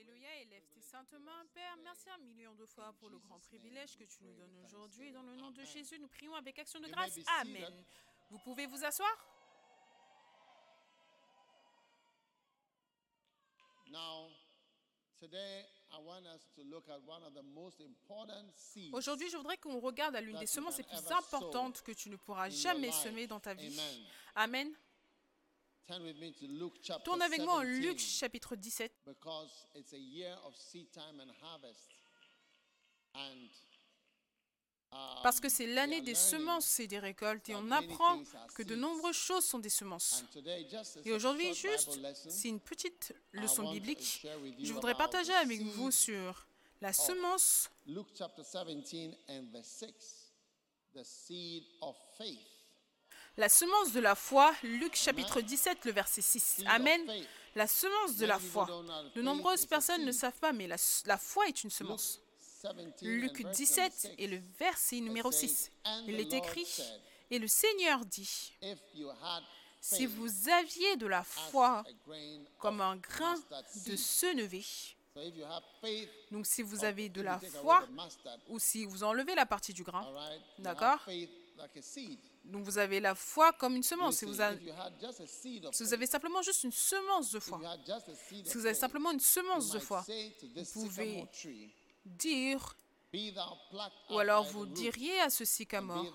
Alléluia, élève tes saintes mains, Père. Merci un million de fois pour le grand privilège que tu nous donnes aujourd'hui. Dans le nom de Jésus, nous prions avec action de grâce. Amen. Vous pouvez vous asseoir. Aujourd'hui, je voudrais qu'on regarde à l'une des semences les plus importantes que tu ne pourras jamais semer dans ta vie. Amen. Amen. Turn with me to Luke chapter Tourne avec moi en 17, Luc chapitre 17. because it's a year of seed time and harvest. And um, Parce que c'est l'année des semences et des récoltes et on apprend que de nombreuses choses sont des semences. And today, just as Et aujourd'hui, juste, c'est une petite I leçon biblique. share with you Je voudrais partager avec vous sur la semence, Luke chapter 17 and verse 6, the seed of faith. La semence de la foi, Luc chapitre 17, le verset 6. Seed Amen. La semence de la foi. De nombreuses personnes ne savent pas, mais la, la foi est une semence. 17 and Luc verse number 17 6, et le verset numéro says, 6. "And Il est écrit, et le Seigneur dit, si vous aviez de la foi comme un grain de seed." senevé, donc si vous avez de la foi, ou si vous enlevez la partie du grain, D'accord? Donc vous avez la foi comme une semence. Si vous, si avez simplement juste une semence de foi, si vous avez simplement une semence de foi, vous pouvez dire, ou alors vous diriez à ce sycamore,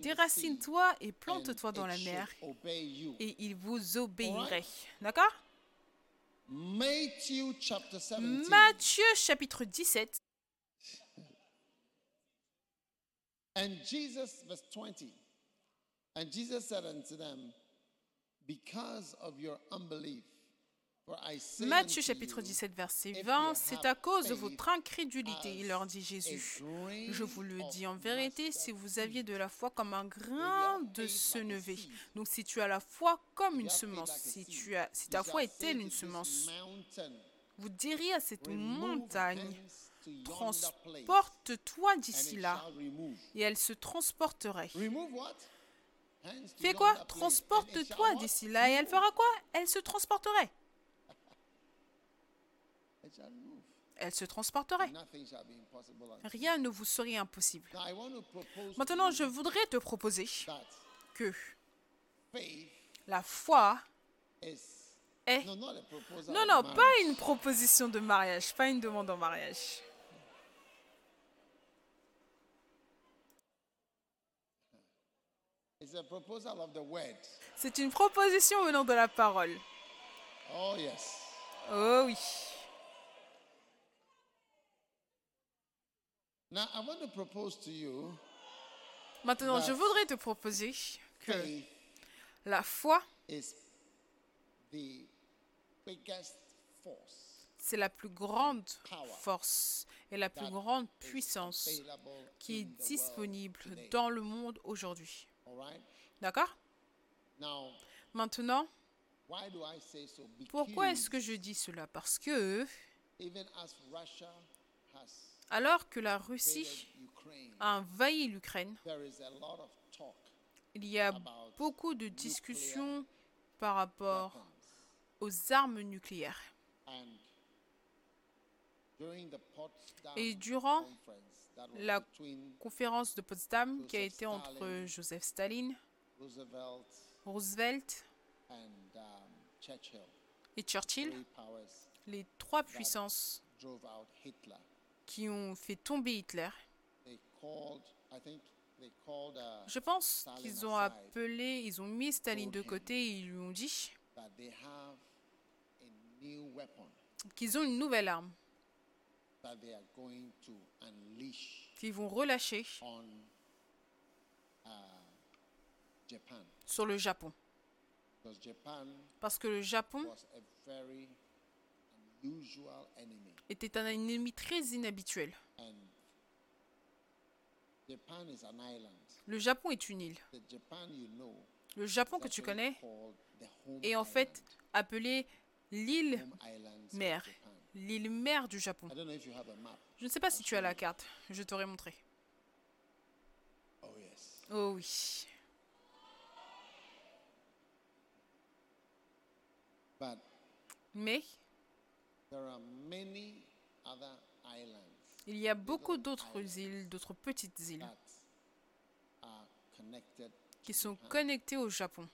déracine-toi et plante-toi dans la mer, et il vous obéirait. D'accord? Matthew chapter 17. Matthieu chapitre 17, And Jesus, verse 20. And Jesus said unto them, Because of your unbelief, for I say Matthieu chapitre you, 17 verset if 20, you c'est à cause de votre incrédulité, il leur dit Jésus. Je vous le dis en vérité, si vous aviez de la foi comme un grain de senevé. Donc si tu as la foi comme une semence, si, tu as, si ta foi est telle une semence, vous diriez à cette montagne, transporte-toi d'ici là, et elle se transporterait. Fais quoi? Transporte-toi d'ici là, et elle fera quoi? Elle se transporterait. Elle se transporterait. Rien ne vous serait impossible. Maintenant, je voudrais te proposer que la foi est... Non, non, pas une proposition de mariage, pas une demande en mariage. It's a proposal of the word. C'est une proposition venant de la parole. Oh yes. Oh oui. Now I want to propose to you Maintenant, je voudrais te proposer que la foi, c'est la plus grande force et la plus grande is puissance qui est disponible dans le monde aujourd'hui. D'accord? Maintenant, pourquoi est-ce que je dis cela? Parce que, alors que la Russie a envahi l'Ukraine, il y a beaucoup de discussions par rapport aux armes nucléaires. Et durant la conférence de Potsdam qui a Joseph été entre Stalin. Joseph Staline, Roosevelt um, et Churchill, les trois puissances qui ont fait tomber Hitler. They called, I think they called uh, Je pense qu'ils ont appelé, ils ont mis Staline de côté et ils lui ont dit that they have a new weapon. qu'ils ont une nouvelle arme that they are going to unleash qu'ils vont relâcher uh, sur le Japon. Parce que le Japon était un ennemi très inhabituel. Le Japon est une île. Le Japon que tu connais est en fait appelé l'île mère. L'île mère du Japon. Je ne sais pas si tu as la carte, je t'aurais montré. Oh. Oh oui. Mais Il y a beaucoup d'autres îles, d'autres petites îles, qui sont connectées au Japon.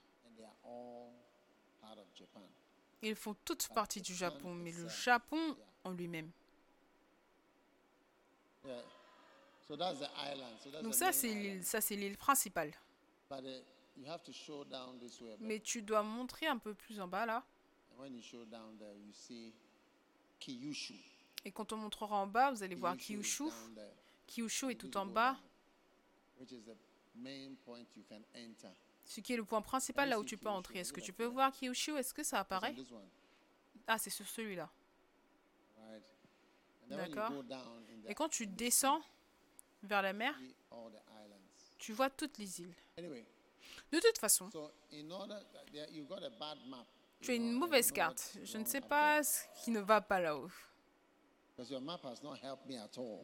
Ils font toutes partie du Japon, mais le Japon en lui-même. Donc ça, c'est l'île, ça c'est l'île principale. Mais tu dois montrer un peu plus en bas là. Et quand on montrera en bas, vous allez voir Kyushu Kyushu. est tout en bas, ce qui est le point principal là où tu peux entrer. Est-ce que tu peux voir Kyushu? Est-ce que ça apparaît? Ah, c'est sur celui-là. D'accord. Et quand tu descends vers la mer, tu vois toutes les îles. De toute façon, tu as une mauvaise carte. Je ne sais pas ce qui ne va pas là-haut.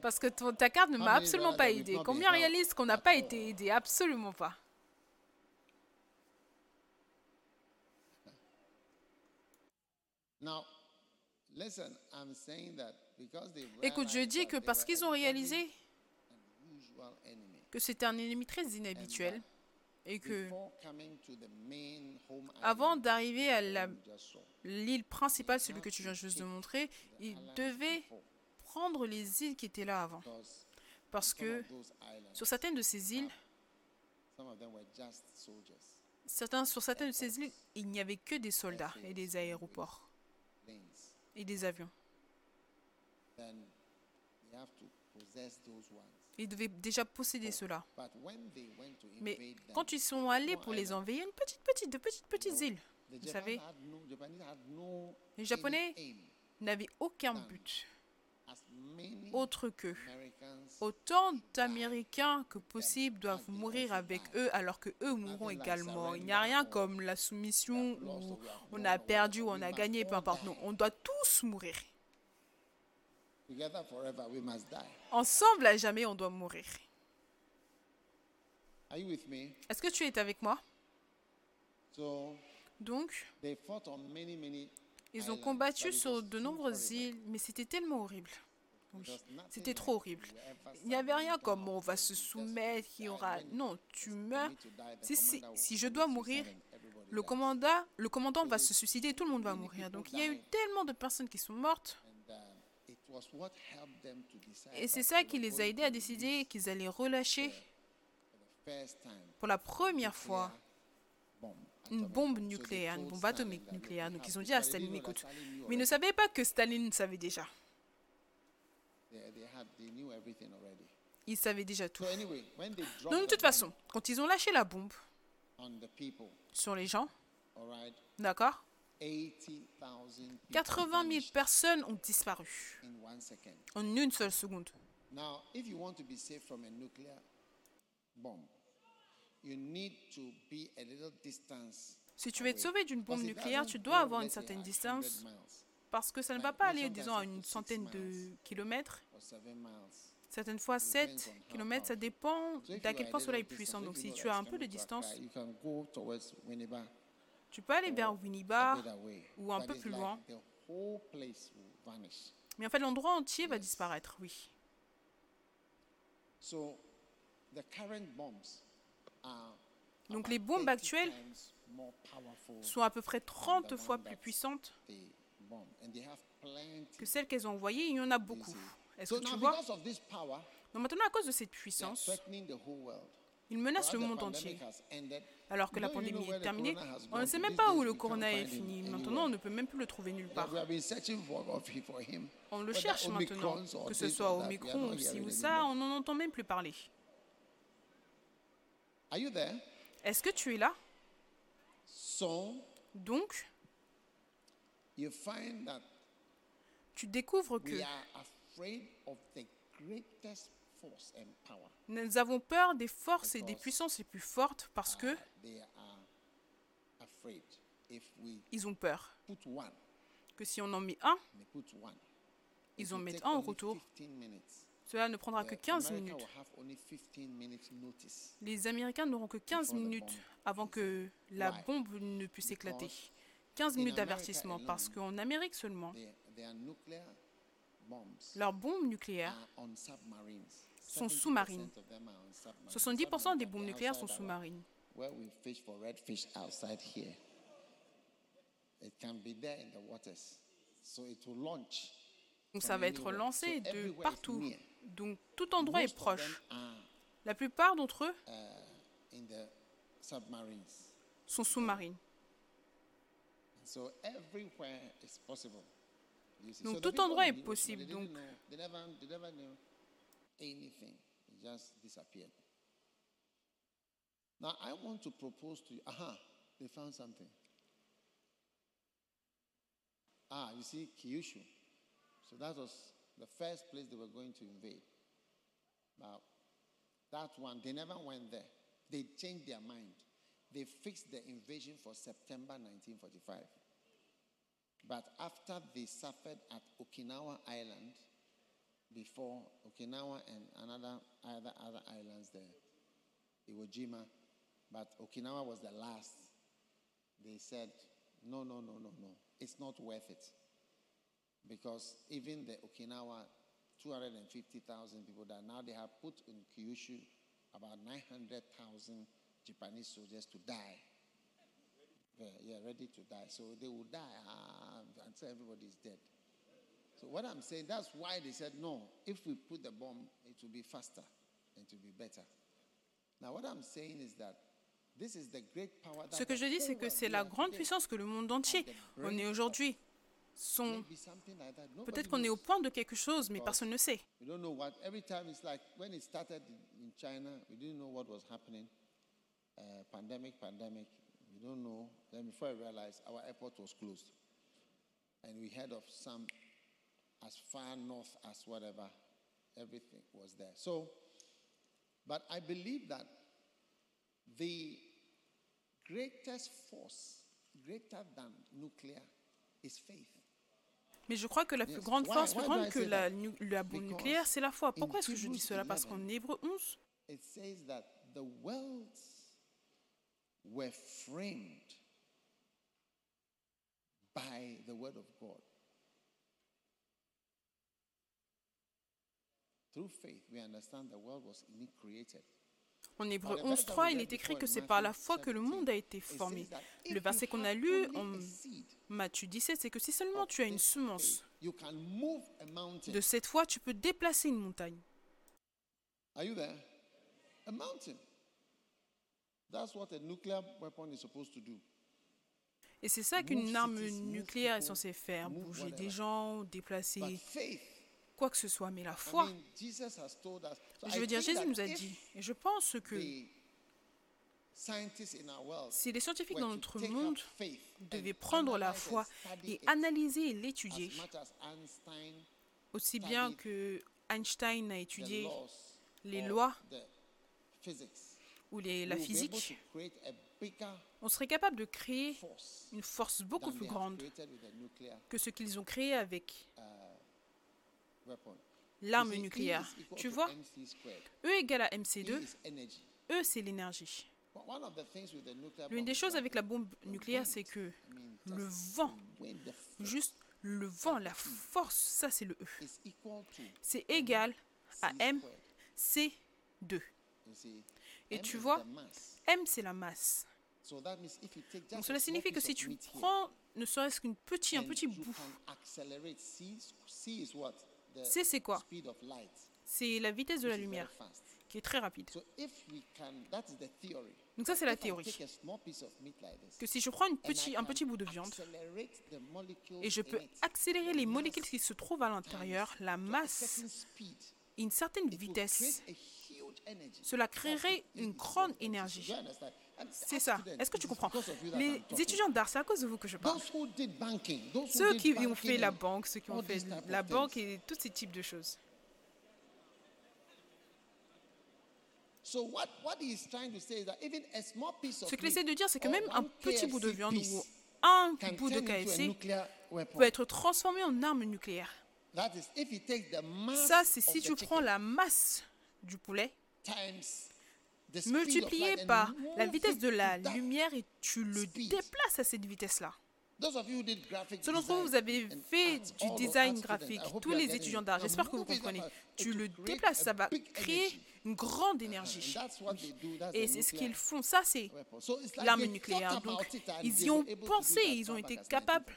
Parce que ton- ta carte ne m'a absolument pas aidé? Combien réalisent qu'on n'a pas été aidé? Absolument pas. Now, listen, I'm saying that because they Écoute, je dis que parce qu'ils ont réalisé que c'était un ennemi très inhabituel et que avant d'arriver à l'île principale, celui que tu viens juste de montrer, il islands devait before, prendre les îles qui étaient là avant. Parce que sur certaines de ces îles, certains, sur certaines de ces îles, il n'y avait que des soldats et des aéroports. Et des avions. Ils devaient déjà posséder cela. Mais quand ils sont allés pour les envahir, une petite, petite, de petites, petites îles, vous savez, les Japonais n'avaient aucun but autre que autant d'Américains que possible doivent mourir avec eux alors que eux mourront également. Il n'y a rien comme la soumission où on a perdu ou on a gagné, peu importe. Non, on doit tous mourir. Ensemble à jamais, on doit mourir. Est-ce que tu es avec moi? Donc, ils ont combattu sur de nombreuses îles, mais c'était tellement horrible. Oui, c'était trop horrible. Il n'y avait rien comme on va se soumettre, il y aura... Non, tu meurs. Si, si, si je dois mourir, le commandant, le commandant va se suicider, tout le monde va mourir. Donc il y a eu tellement de personnes qui sont mortes. Uh, Et c'est ça qui les a aidés à décider qu'ils allaient relâcher pour la première fois une bombe nucléaire, une bombe atomique nucléaire. Donc ils ont dit à Staline, écoute, mais ils ne savaient pas que Staline savait déjà. They, they had, they knew everything already. Ils savaient déjà tout. So anyway, when they dropped Donc de toute façon, quand ils ont lâché la bombe on the people, sur les gens, all right, d'accord 80,000 people 80 000 vanished personnes ont disparu en une seule seconde. Now, if you want to be safe from a nuclear bomb, you need to be a little distance. Si tu veux être sauvé d'une bombe nucléaire, tu dois avoir une certaine at 100 distance parce que ça ne va pas aller, disons, à une centaine de kilomètres. Certaines fois, depends 7 on how km, ça dépend d'à quel point cela est puissant. Donc si tu as un peu de distance, tu peux aller vers Winneba, ou un peu plus loin. Mais en fait l'endroit entier va disparaître, oui. So the current bombs are Donc les bombes 30 actuelles sont à peu près 30 the fois plus puissantes que celles qu'elles ont envoyées. Il y en a beaucoup. Est-ce que tu vois? Donc maintenant, à cause de cette puissance, ils menacent le monde entier. Alors que la pandémie est terminée, on ne sait même pas où le corona est fini. Maintenant, on ne peut même plus le trouver nulle part. On le cherche maintenant, que ce soit are Omicron not ou ça, on n'en entend même plus parler. Est-ce que tu es là? Donc, you find that tu découvres que we are afraid of the greatest force and power. nous avons peur des forces et des puissances les plus fortes parce que Uh, they are afraid if we ils ont peur put one, que si on en met un, they put one. Ils en mettent un en retour. 15 minutes. cela ne prendra que The 15 America minutes. will have only 15 minutes notice. Les Américains n'auront que 15 Before the minutes avant que la bombe ne puisse éclater. Because 15 In minutes d'avertissement parce qu'en Amérique seulement, leurs bombes nucléaires sont 70% sous-marines. of them are on submarines. 70% des bombes nucléaires sont sous-marines. Donc ça va être lancé de partout. Donc tout endroit est proche. La plupart d'entre eux submarines. sont sous-marines. Donc, tout endroit est possible, donc- know, they, never, they never knew anything. Just disappeared. Now I want to propose to you. Aha, they found something. Ah, you see, Kyushu. So that was the first place they were going to invade. Now, that one, they never went there. They changed their mind. They fixed the invasion for September 1945. But after they suffered at Okinawa Island, before Okinawa and another other, other islands there, Iwo Jima, but Okinawa was the last. They said, no, no, no, no, no. It's not worth it. Because even the Okinawa, 250,000 people that now they have put in Kyushu about 900,000 Japanese soldiers to die. Yeah, yeah, ready to die. So they will die ah, until everybody is dead. So what I'm saying, that's why they said no. If we put the bomb, it will be faster and it will be better. Now what I'm saying is that this is the great power that Ce que je dis, c'est que c'est we la grande puissance que le monde entier on est aujourd'hui. Sont something like that. Nobody peut-être qu'on est au point de quelque chose, mais personne ne sait. We don't what. Every time it's like when it started in, in China, we didn't know what was happening. Uh, pandemic, pandemic. We don't know. Then before I realized, our airport was closed, and we heard of some as far north as whatever. Everything was there. So, but I believe that the greatest force, greater than nuclear, is faith. Mais je crois que la plus grande force, plus grande que la, la bombe nucléaire, c'est la foi. Pourquoi est-ce que je dis cela? Parce 11, qu'en Hébreu 11, it says that the worlds were framed by the word of God. Through faith, we understand the world was created. en Hébreu But the verse that 11.3, we il est écrit que c'est par la foi que le 17, monde a été formé. that Le verset qu'on a lu en Matthieu 17, c'est que si seulement tu as une semence faith, you can move a mountain. de cette foi, tu peux déplacer une montagne. Are you there? A mountain. That's what a nuclear weapon is supposed to do. Et c'est ça qu'une arme nucléaire est censée faire, bouger des gens, déplacer quoi que ce soit. Mais la foi, je veux dire, Jésus nous a dit, et je pense que si les scientifiques dans notre monde devaient prendre la foi et analyser et l'étudier, aussi bien que Einstein a étudié les lois ou les, la physique, on serait capable de créer une force beaucoup plus grande que ce qu'ils ont créé avec l'arme nucléaire. Tu vois. E égale à E MC2, is energy. E c'est l'énergie. L'une des choses avec la bombe nucléaire, c'est que le vent, juste le vent, la force, ça c'est le E. C'est égal à C M, squared. C2. You see, Et M tu is vois. M c'est la masse. Donc cela signifie que si tu prends ne serait-ce qu'un petit, un petit bout, can accelerate. C, C is what? The C c'est quoi? C'est la vitesse de la lumière qui est très rapide. Donc ça c'est la théorie. Que si je prends une petit, un petit bout de viande et je peux accélérer les molécules qui se trouvent à l'intérieur, la masse une certaine vitesse, cela créerait it. une grande énergie. C'est ça. Est-ce que tu comprends Les étudiants d'art, c'est à cause de vous que je parle. Ceux qui ont fait la banque, ceux qui ont fait la banque et tous ces types de choses. So what, what he is trying to say is that even a small piece of Ce qu'il essaie de dire, c'est que même un petit bout de viande ou un bout de KFC peut être transformé en arme nucléaire. Ça, c'est si tu prends la masse du poulet times the speed of multiplié par la vitesse it de la lumière et tu le déplaces à cette vitesse-là. Ceux d'entre vous, vous avez fait du design graphique, tous les étudiants d'art, j'espère que vous comprenez. Tu le déplaces, ça va créer une grande And énergie. Et c'est ce qu'ils font. Ça, c'est l'arme nucléaire. Donc, ils y ont pensé ils ont été capables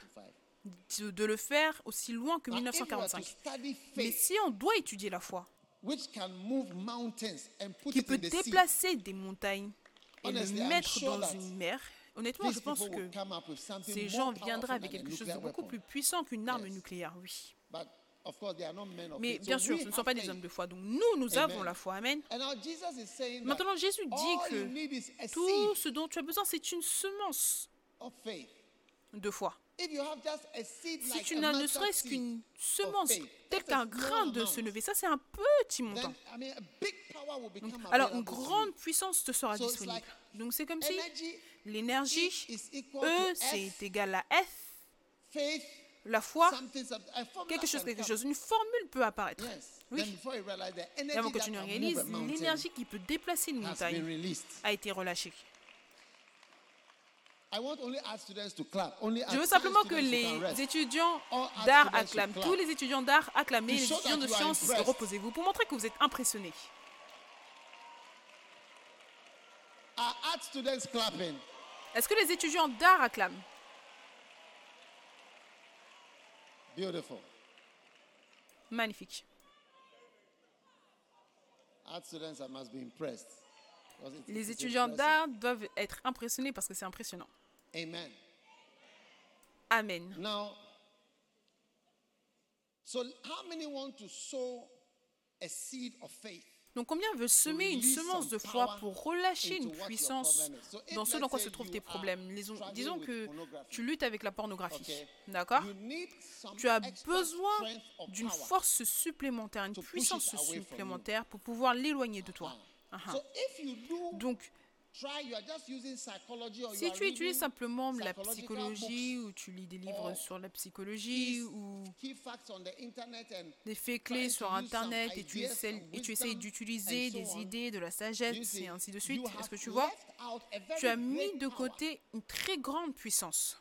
1945. de, de le faire aussi loin que Now, if you were to 1945. study Mais si on doit étudier la foi, which can move mountains and put qui peut in the sea, déplacer des montagnes et Honestly, le mettre dans une mer, honnêtement, je these pense people will que come up with something ces gens viendraient avec quelque chose de beaucoup plus puissant qu'une arme Yes. nucléaire, oui. But of course, they are not men of Mais bien sûr, ce ne sont pas des hommes de foi. Donc nous, nous avons la foi. Amen. Maintenant, Jésus dit que tout ce dont tu as besoin, c'est une semence de foi. Si tu n'as ne serait-ce qu'une semence, faith, tel that's a qu'un grain de se lever, ça c'est un petit montant. Alors une grande puissance te sera disponible. Donc c'est comme si l'énergie, E E, c'est égal à F, la foi, quelque chose, quelque chose. Une formule peut apparaître. Oui. Et avant que tu ne réalises, l'énergie qui peut déplacer une montagne a été relâchée. Je veux simplement que les étudiants d'art acclament. Tous les étudiants d'art acclamez, To les étudiants de sciences, reposez-vous pour montrer que vous êtes impressionnés. Est-ce que les étudiants d'art acclament? Beautiful. Magnifique. Les étudiants d'art doivent être impressionnés parce que c'est impressionnant. Amen. Amen. Now, so how many want to sow a seed of faith? Donc combien veut semer une semence de foi pour relâcher une puissance dans ce dans quoi se trouvent tes problèmes Disons, que tu luttes avec la pornographie. D'accord? Tu as besoin d'une force supplémentaire, une puissance supplémentaire pour pouvoir l'éloigner de toi. Do Donc, si tu reading simplement la psychologie ou tu lis des livres sur la psychologie ou des faits clés sur Internet et tu essayes d'utiliser des idées, de la sagesse et ainsi de suite, est-ce que tu vois? Tu as mis de côté une très grande puissance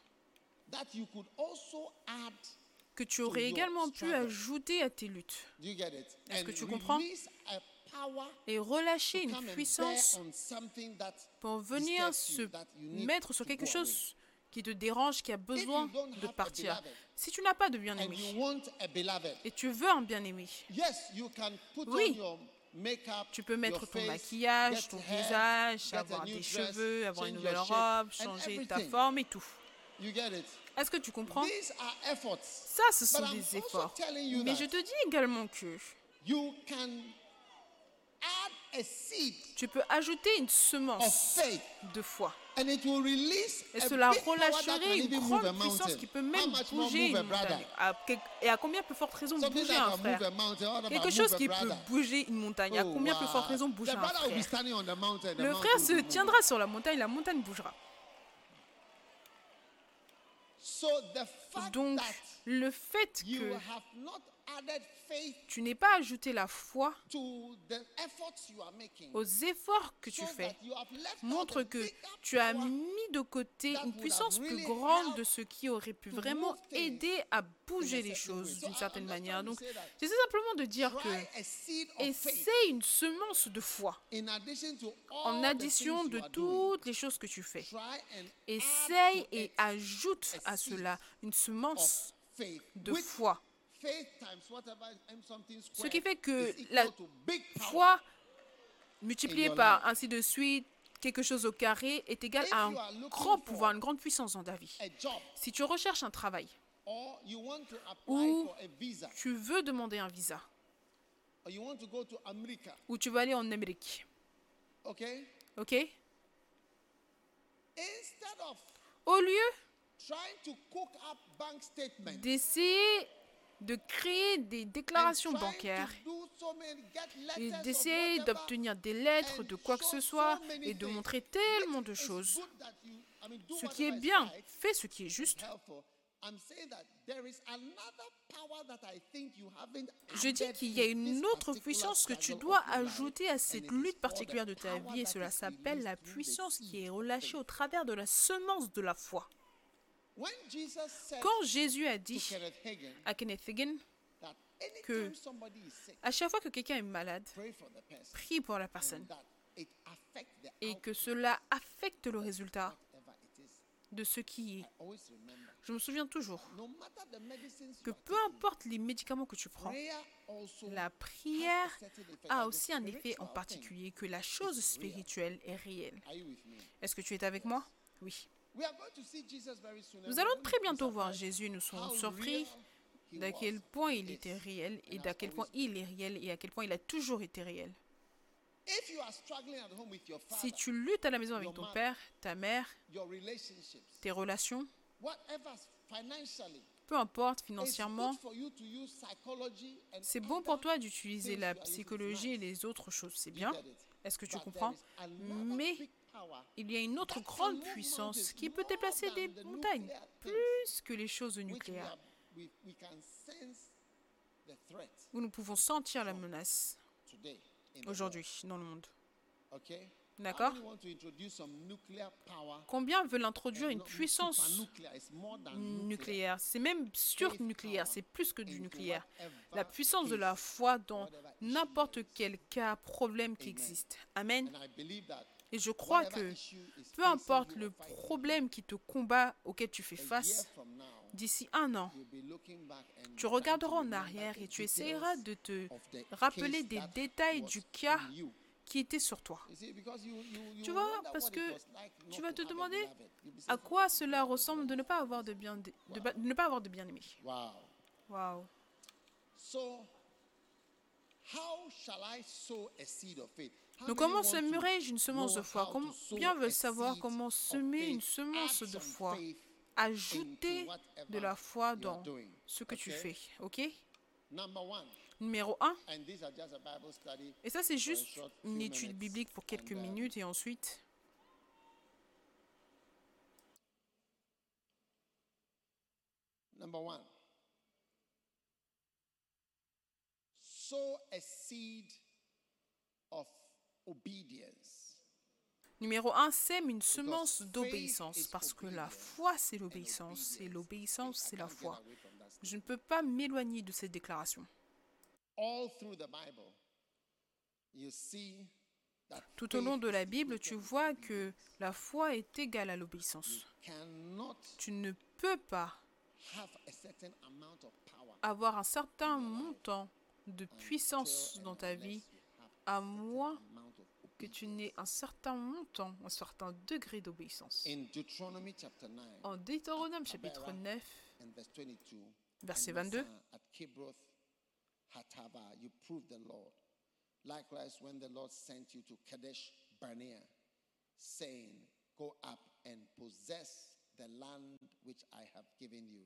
que tu aurais your également pu ajouter à tes luttes? Est-ce que tu comprends? Et relâcher une puissance on something that pour venir se mettre sur quelque chose qui te dérange, qui a besoin de partir. Si tu n'as pas de bien-aimé et tu veux un bien-aimé, Yes, you can put Oui. on your makeup, tu peux mettre ton maquillage, ton visage, avoir des cheveux, avoir une change nouvelle robe, changer ta forme et tout. You get it? Est-ce que tu comprends? Ça, ce sont des efforts. Mais je te dis également que You can add a seed tu peux ajouter une semence de foi. Et cela relâcherait une grande puissance qui peut même bouger une montagne? Et à combien plus forte raison bouger un frère? Quelque chose qui peut bouger une montagne. À Oh, combien plus forte raison bouger un frère? Le frère se tiendra sur la montagne, la montagne bougera. So the fact Donc, that le fait que tu n'aies pas ajouté la foi aux efforts que tu fais montre que tu as mis de côté une puissance plus grande de ce qui aurait pu vraiment aider à bouger les choses d'une certaine manière. Donc, j'essaie simplement de dire que essaie une semence de foi in addition to en addition de toutes les choses que tu fais. Essaye et ajoute à cela une semence de foi. Ce qui fait que la foi multipliée par ainsi de suite quelque chose au carré est égal If à un grand pouvoir, une grande puissance dans ta vie. Si tu recherches un travail or you want to apply Ou tu veux demander un visa or you want to go to America, ou tu veux aller en Amérique, okay? ok? Instead of Au lieu trying to cook up bank statements d'essayer de créer des déclarations bancaires et d'essayer d'obtenir des lettres de quoi que ce so soit et de montrer tellement de choses. Ce qui est bien, fais ce qui est juste. Je dis qu'il y a une autre puissance que tu dois ajouter à cette lutte particulière de ta vie et cela s'appelle la puissance qui est relâchée au travers de la semence de la foi. Quand Jésus a dit à Kenneth Hagin, que à chaque fois que quelqu'un est malade, prie pour la personne. et que cela affecte le résultat de ce qui est. Je me souviens toujours que peu importe les médicaments que tu prends, la prière a aussi un effet en particulier, que la chose spirituelle est réelle. Est-ce que tu es avec moi? Oui. Nous allons très bientôt voir Jésus. Nous serons surpris d'à quel point il était réel et d'à quel point il est réel et à quel point il a toujours été réel. Si tu luttes à la maison avec ton père, ta mère, tes relations, peu importe financièrement, c'est bon pour toi d'utiliser la psychologie et les autres choses, c'est bien. Est-ce que tu comprends? Mais il y a une autre grande puissance qui peut déplacer des montagnes plus que les choses nucléaires, où nous pouvons sentir la menace aujourd'hui dans le monde. D'accord? Combien veulent introduire une puissance nucléaire? C'est même surnucléaire, c'est plus que du nucléaire. La puissance de la foi dans n'importe quel cas, problème qui existe. Amen. Et je crois que peu importe le problème qui te combat, auquel tu fais face, d'ici un an, tu regarderas en arrière et tu essaieras de te rappeler des détails du cas qui était sur toi. Tu vois, parce que tu vas te demander À quoi cela ressemble de ne pas avoir de bien, de, ba- de ne pas avoir de bien aimé. Wow. Donc comment semerai-je une semence de foi Combien veulent savoir comment semer une semence de foi Ajouter de la foi dans ce que tu fais. Ok? Numéro 1. and these are just a Bible study. Et ça, c'est juste une étude biblique pour quelques minutes et ensuite. Number one, sow a seed of. Numéro 1, sème une semence d'obéissance is parce que la foi, c'est l'obéissance et l'obéissance, c'est la foi. Je ne peux pas m'éloigner de cette déclaration. all through the Bible, you see that Tout au long de la Bible, tu vois que la foi est égale à l'obéissance. Tu ne peux pas avoir un certain montant de puissance dans ta vie à moins que tu n'aies un certain montant, un certain degré d'obéissance. In Deuteronomy chapter 9 En Deutéronome chapitre 9, and verse 22, verset and 22, Massa at Kibroth Hatava, you proved the Lord. Likewise, when the Lord sent you to Kadesh Barnea, saying, Go up and possess the land which I have given you.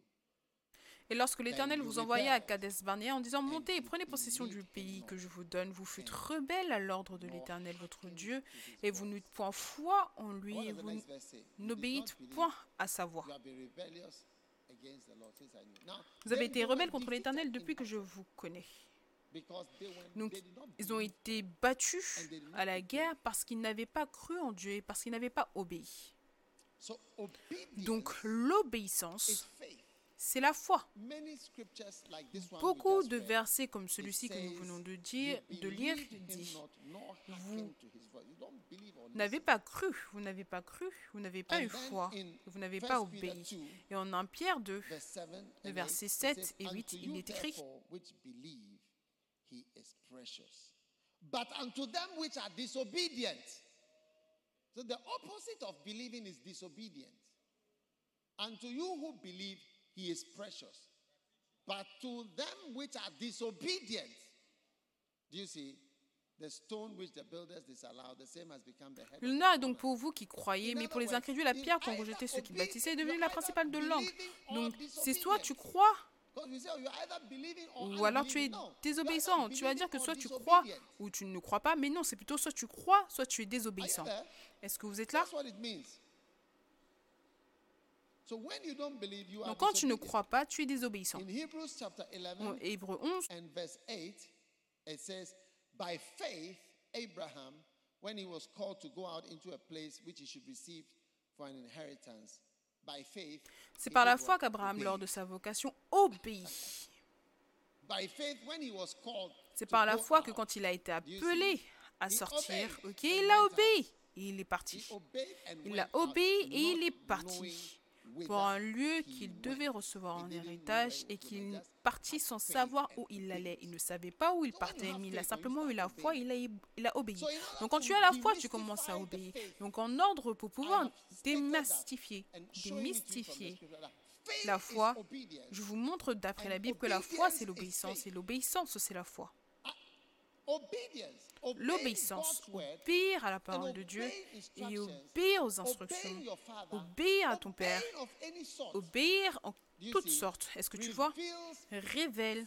Et lorsque l'Éternel vous envoya à Kadès Barnéa en disant Montez et prenez possession du pays que je vous donne, vous fûtes rebelles à l'ordre de l'Éternel votre Dieu, et vous n'eûtes point foi en lui, et vous n'obéîtes point à sa voix. Vous avez été rebelles contre l'Éternel depuis que je vous connais. because they went- Donc, ils ont été battus à la guerre parce qu'ils n'avaient pas cru en Dieu et parce qu'ils n'avaient pas obéi. Donc is l'obéissance. C'est la foi. Beaucoup de versets comme celui-ci que nous venons de, "You dire, de lire dit not, nor hearkened to his voice." You don't believe or N'avez pas cru, vous n'avez pas cru, vous n'avez pas eu foi, vous n'avez 1 pas obéi. 2, Et en 1 Pierre 2, verse 7 le verset 8, it 7 says, et 8, "Unto il est écrit. But unto them which are disobedient. So the opposite of believing is disobedience. Unto you who believe, he is precious. But to them which are disobedient, do you see? The stone which the builders disallowed, the same has become the head. of Le the nom est donc pour vous qui croyez, mais pour les incrédules, la pierre either rejeté ceux qui bâtissaient est devenue la principale de or Donc c'est soit tu crois oh, ou alors tu es désobéissant. Tu vas dire que soit tu crois ou tu ne crois pas, mais non, c'est plutôt soit tu crois, soit tu es désobéissant. Est-ce que vous êtes là That's what it means. So when you don't believe, you are Donc quand tu ne crois pas, tu es désobéissant. In Hebrews chapter 11 En Hébreu 11, and verse 8, it says, By faith, Abraham, when he was called to go out into a place which he should receive for an inheritance, by faith, C'est par la foi qu'Abraham, lors de sa vocation, obéit. By faith, when he was called C'est par la foi que quand il a été appelé à sortir, ok, il a obéi. Et il est parti. Il a obéi et il est parti pour un lieu qu'il devait recevoir en héritage he et qu'il just partit sans savoir où il allait. Il ne savait pas où il partait, mais il a simplement eu la foi, il a, il a obéi. Donc quand tu as la foi, tu commences à obéir. Donc en ordre pour pouvoir démystifier, démystifier la foi, je vous montre d'après la Bible que la foi, c'est l'obéissance. Et l'obéissance, c'est la foi. L'obéissance, obéir à la parole de Dieu et obéir aux instructions, obéir à ton père, obéir en toutes sortes. Est-ce que tu vois? Révèle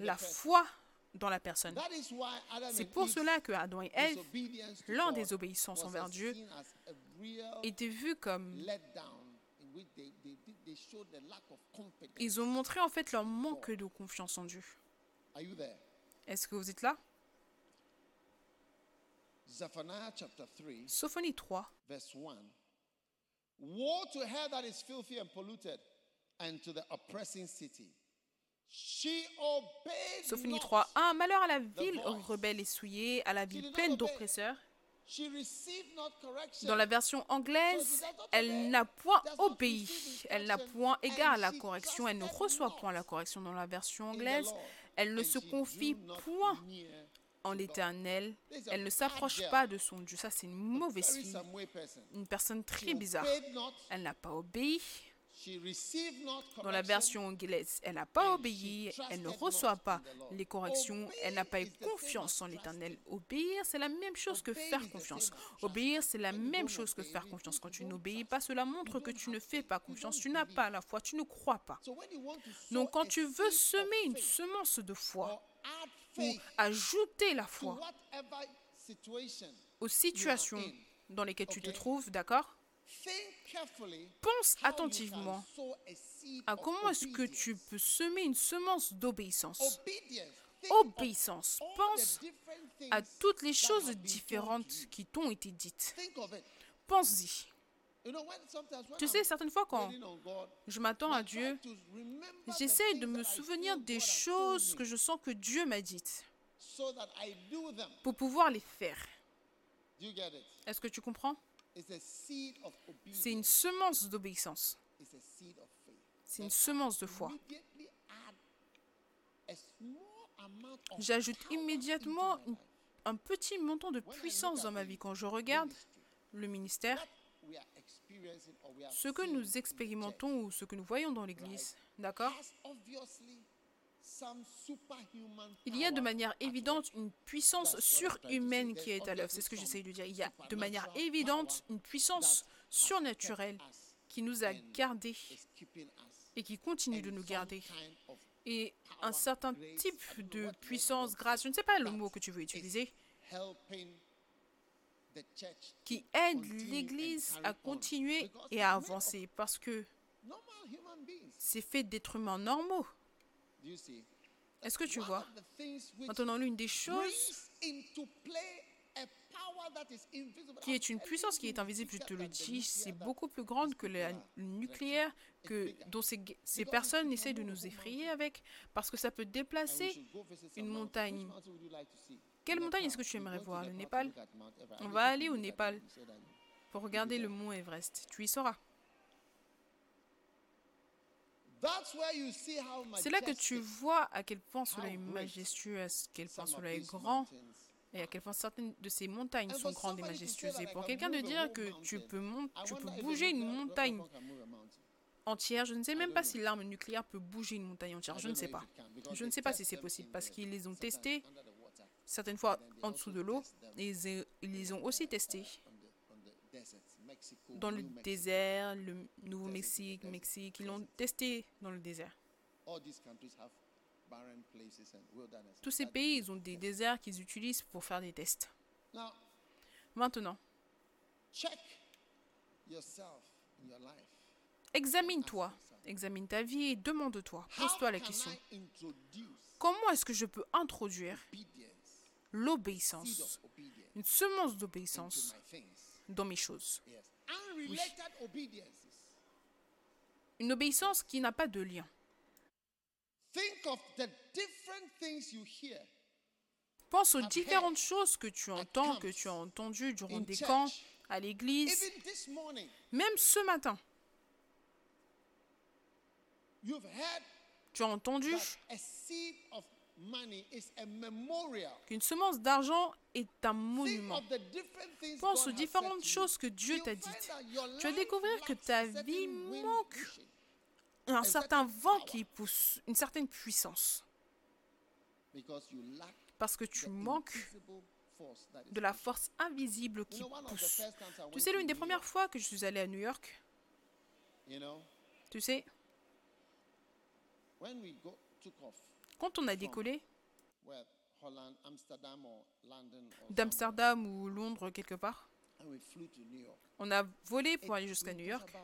la foi dans la personne. C'est pour cela que Adam et Ève, l'un des obéissances envers Dieu, étaient vus comme ils ont montré en fait leur manque de confiance en Dieu. Est-ce que vous êtes là? Zephaniah chapter 3, Sophonie 3, verse 1. Woe to her that is filthy and polluted, and to the oppressing city. Sophonie not. 3, 1. Malheur à la ville rebelle et souillée, à la ville pleine d'oppresseurs. Dans la version anglaise, elle n'a point obéi, elle n'a point égard à la correction, elle ne reçoit point la correction. Dans la version anglaise, elle ne se confie point en l'Éternel, elle ne s'approche pas de son Dieu. Ça, c'est une mauvaise fille, une personne très bizarre. Elle n'a pas obéi. Dans la version anglaise, elle n'a pas obéi, elle ne reçoit pas les corrections, elle n'a pas eu confiance en l'Éternel. Obéir, c'est la même chose que faire confiance. Obéir, c'est la même chose que faire confiance. Quand tu n'obéis pas, cela montre que tu ne fais pas confiance, tu n'as pas la foi, tu ne crois pas. Donc quand tu veux semer une semence de foi ou ajouter la foi aux situations dans lesquelles tu te trouves, d'accord? Pense attentivement à comment est-ce que tu peux semer une semence d'obéissance. Obéissance. Pense à toutes les choses différentes qui t'ont été dites. Pense-y. Tu sais, certaines fois quand je m'attends à Dieu, j'essaie de me souvenir des choses que je sens que Dieu m'a dites pour pouvoir les faire. Est-ce que tu comprends? C'est une semence d'obéissance. C'est une semence de foi. J'ajoute immédiatement un petit montant de puissance dans ma vie. Quand je regarde le ministère, ce que nous expérimentons ou ce que nous voyons dans l'Église, d'accord Il y a de manière évidente une puissance surhumaine qui est à l'œuvre. C'est ce que j'essaie de dire. Il y a de manière évidente une puissance surnaturelle qui nous a gardés et qui continue de nous garder. Et un certain type de puissance, grâce, je ne sais pas le mot que tu veux is utiliser, qui aide l'Église à on. continuer et à avancer parce que c'est fait d'êtres humains normaux. Est-ce que tu vois? Maintenant, l'une des choses qui est une puissance qui est invisible, je te le dis, c'est beaucoup plus grande que le nucléaire, que, dont ces, ces personnes essaient de nous effrayer avec, parce que ça peut déplacer une montagne. Quelle montagne est-ce que tu aimerais voir? Le Népal? On va aller au Népal pour regarder le mont Everest. Tu y seras. C'est là que tu vois à quel point cela est majestueux, à quel point cela est grand et à quel point certaines de ces montagnes sont grandes et majestueuses. Et pour quelqu'un de dire que tu peux, mon- tu peux bouger une montagne entière, je ne sais même pas si l'arme nucléaire peut bouger une montagne entière. Je ne sais pas. Je ne sais pas si c'est possible parce qu'ils les ont testés certaines fois en dessous de l'eau ils, les ont aussi testés dans le désert, le Nouveau-Mexique, Mexique. Ils l'ont testé dans le désert. Tous ces pays, ils ont des déserts qu'ils utilisent pour faire des tests. Maintenant, examine-toi, examine ta vie et demande-toi, pose-toi la question. Comment est-ce que je peux introduire l'obéissance, une semence d'obéissance dans mes choses. Une obéissance qui n'a pas de lien. Think of the different things you hear Pense aux différentes choses que tu entends, que tu as entendues durant des camps, à l'église, Even this morning, même ce matin. Tu as entendu qu'une semence d'argent est un monument. Pense aux différentes choses que Dieu t'a dites. Tu vas découvrir que ta vie manque un certain vent qui pousse, une certaine puissance. Because you lack Parce que tu manques de la force invisible qui pousse. Tu sais, l'une des premières fois que je suis allée à New York, You know, tu sais, quand on a décollé d'Amsterdam ou Londres quelque part, on a volé pour aller jusqu'à New York.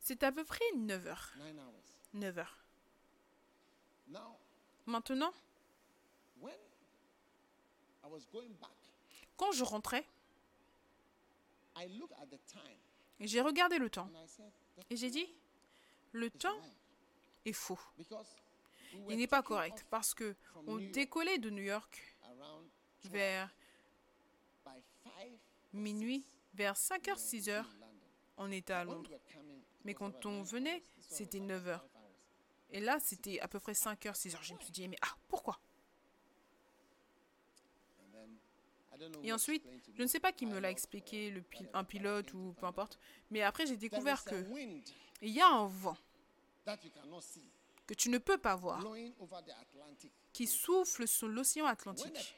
C'est à peu près 9 heures. Nine hours. 9 heures. Maintenant, quand je rentrais, I looked at the time j'ai regardé le temps and I said, "The et j'ai dit, le temps wrong." est faux. Il n'est pas correct parce que on décollait de New York around 12 vers by 5 minuit, vers 5h, 6h, London. on était à Londres. Mais quand on venait, c'était about 9 heures. five hours. Et là, c'était à peu près 5h, 6h. Je me suis dit, mais ah, pourquoi? Et ensuite, je ne sais pas qui me l'a expliqué, le un pilote ou peu importe. Mais après, j'ai découvert que il y a un vent que tu ne peux pas voir qui souffle sur l'océan Atlantique.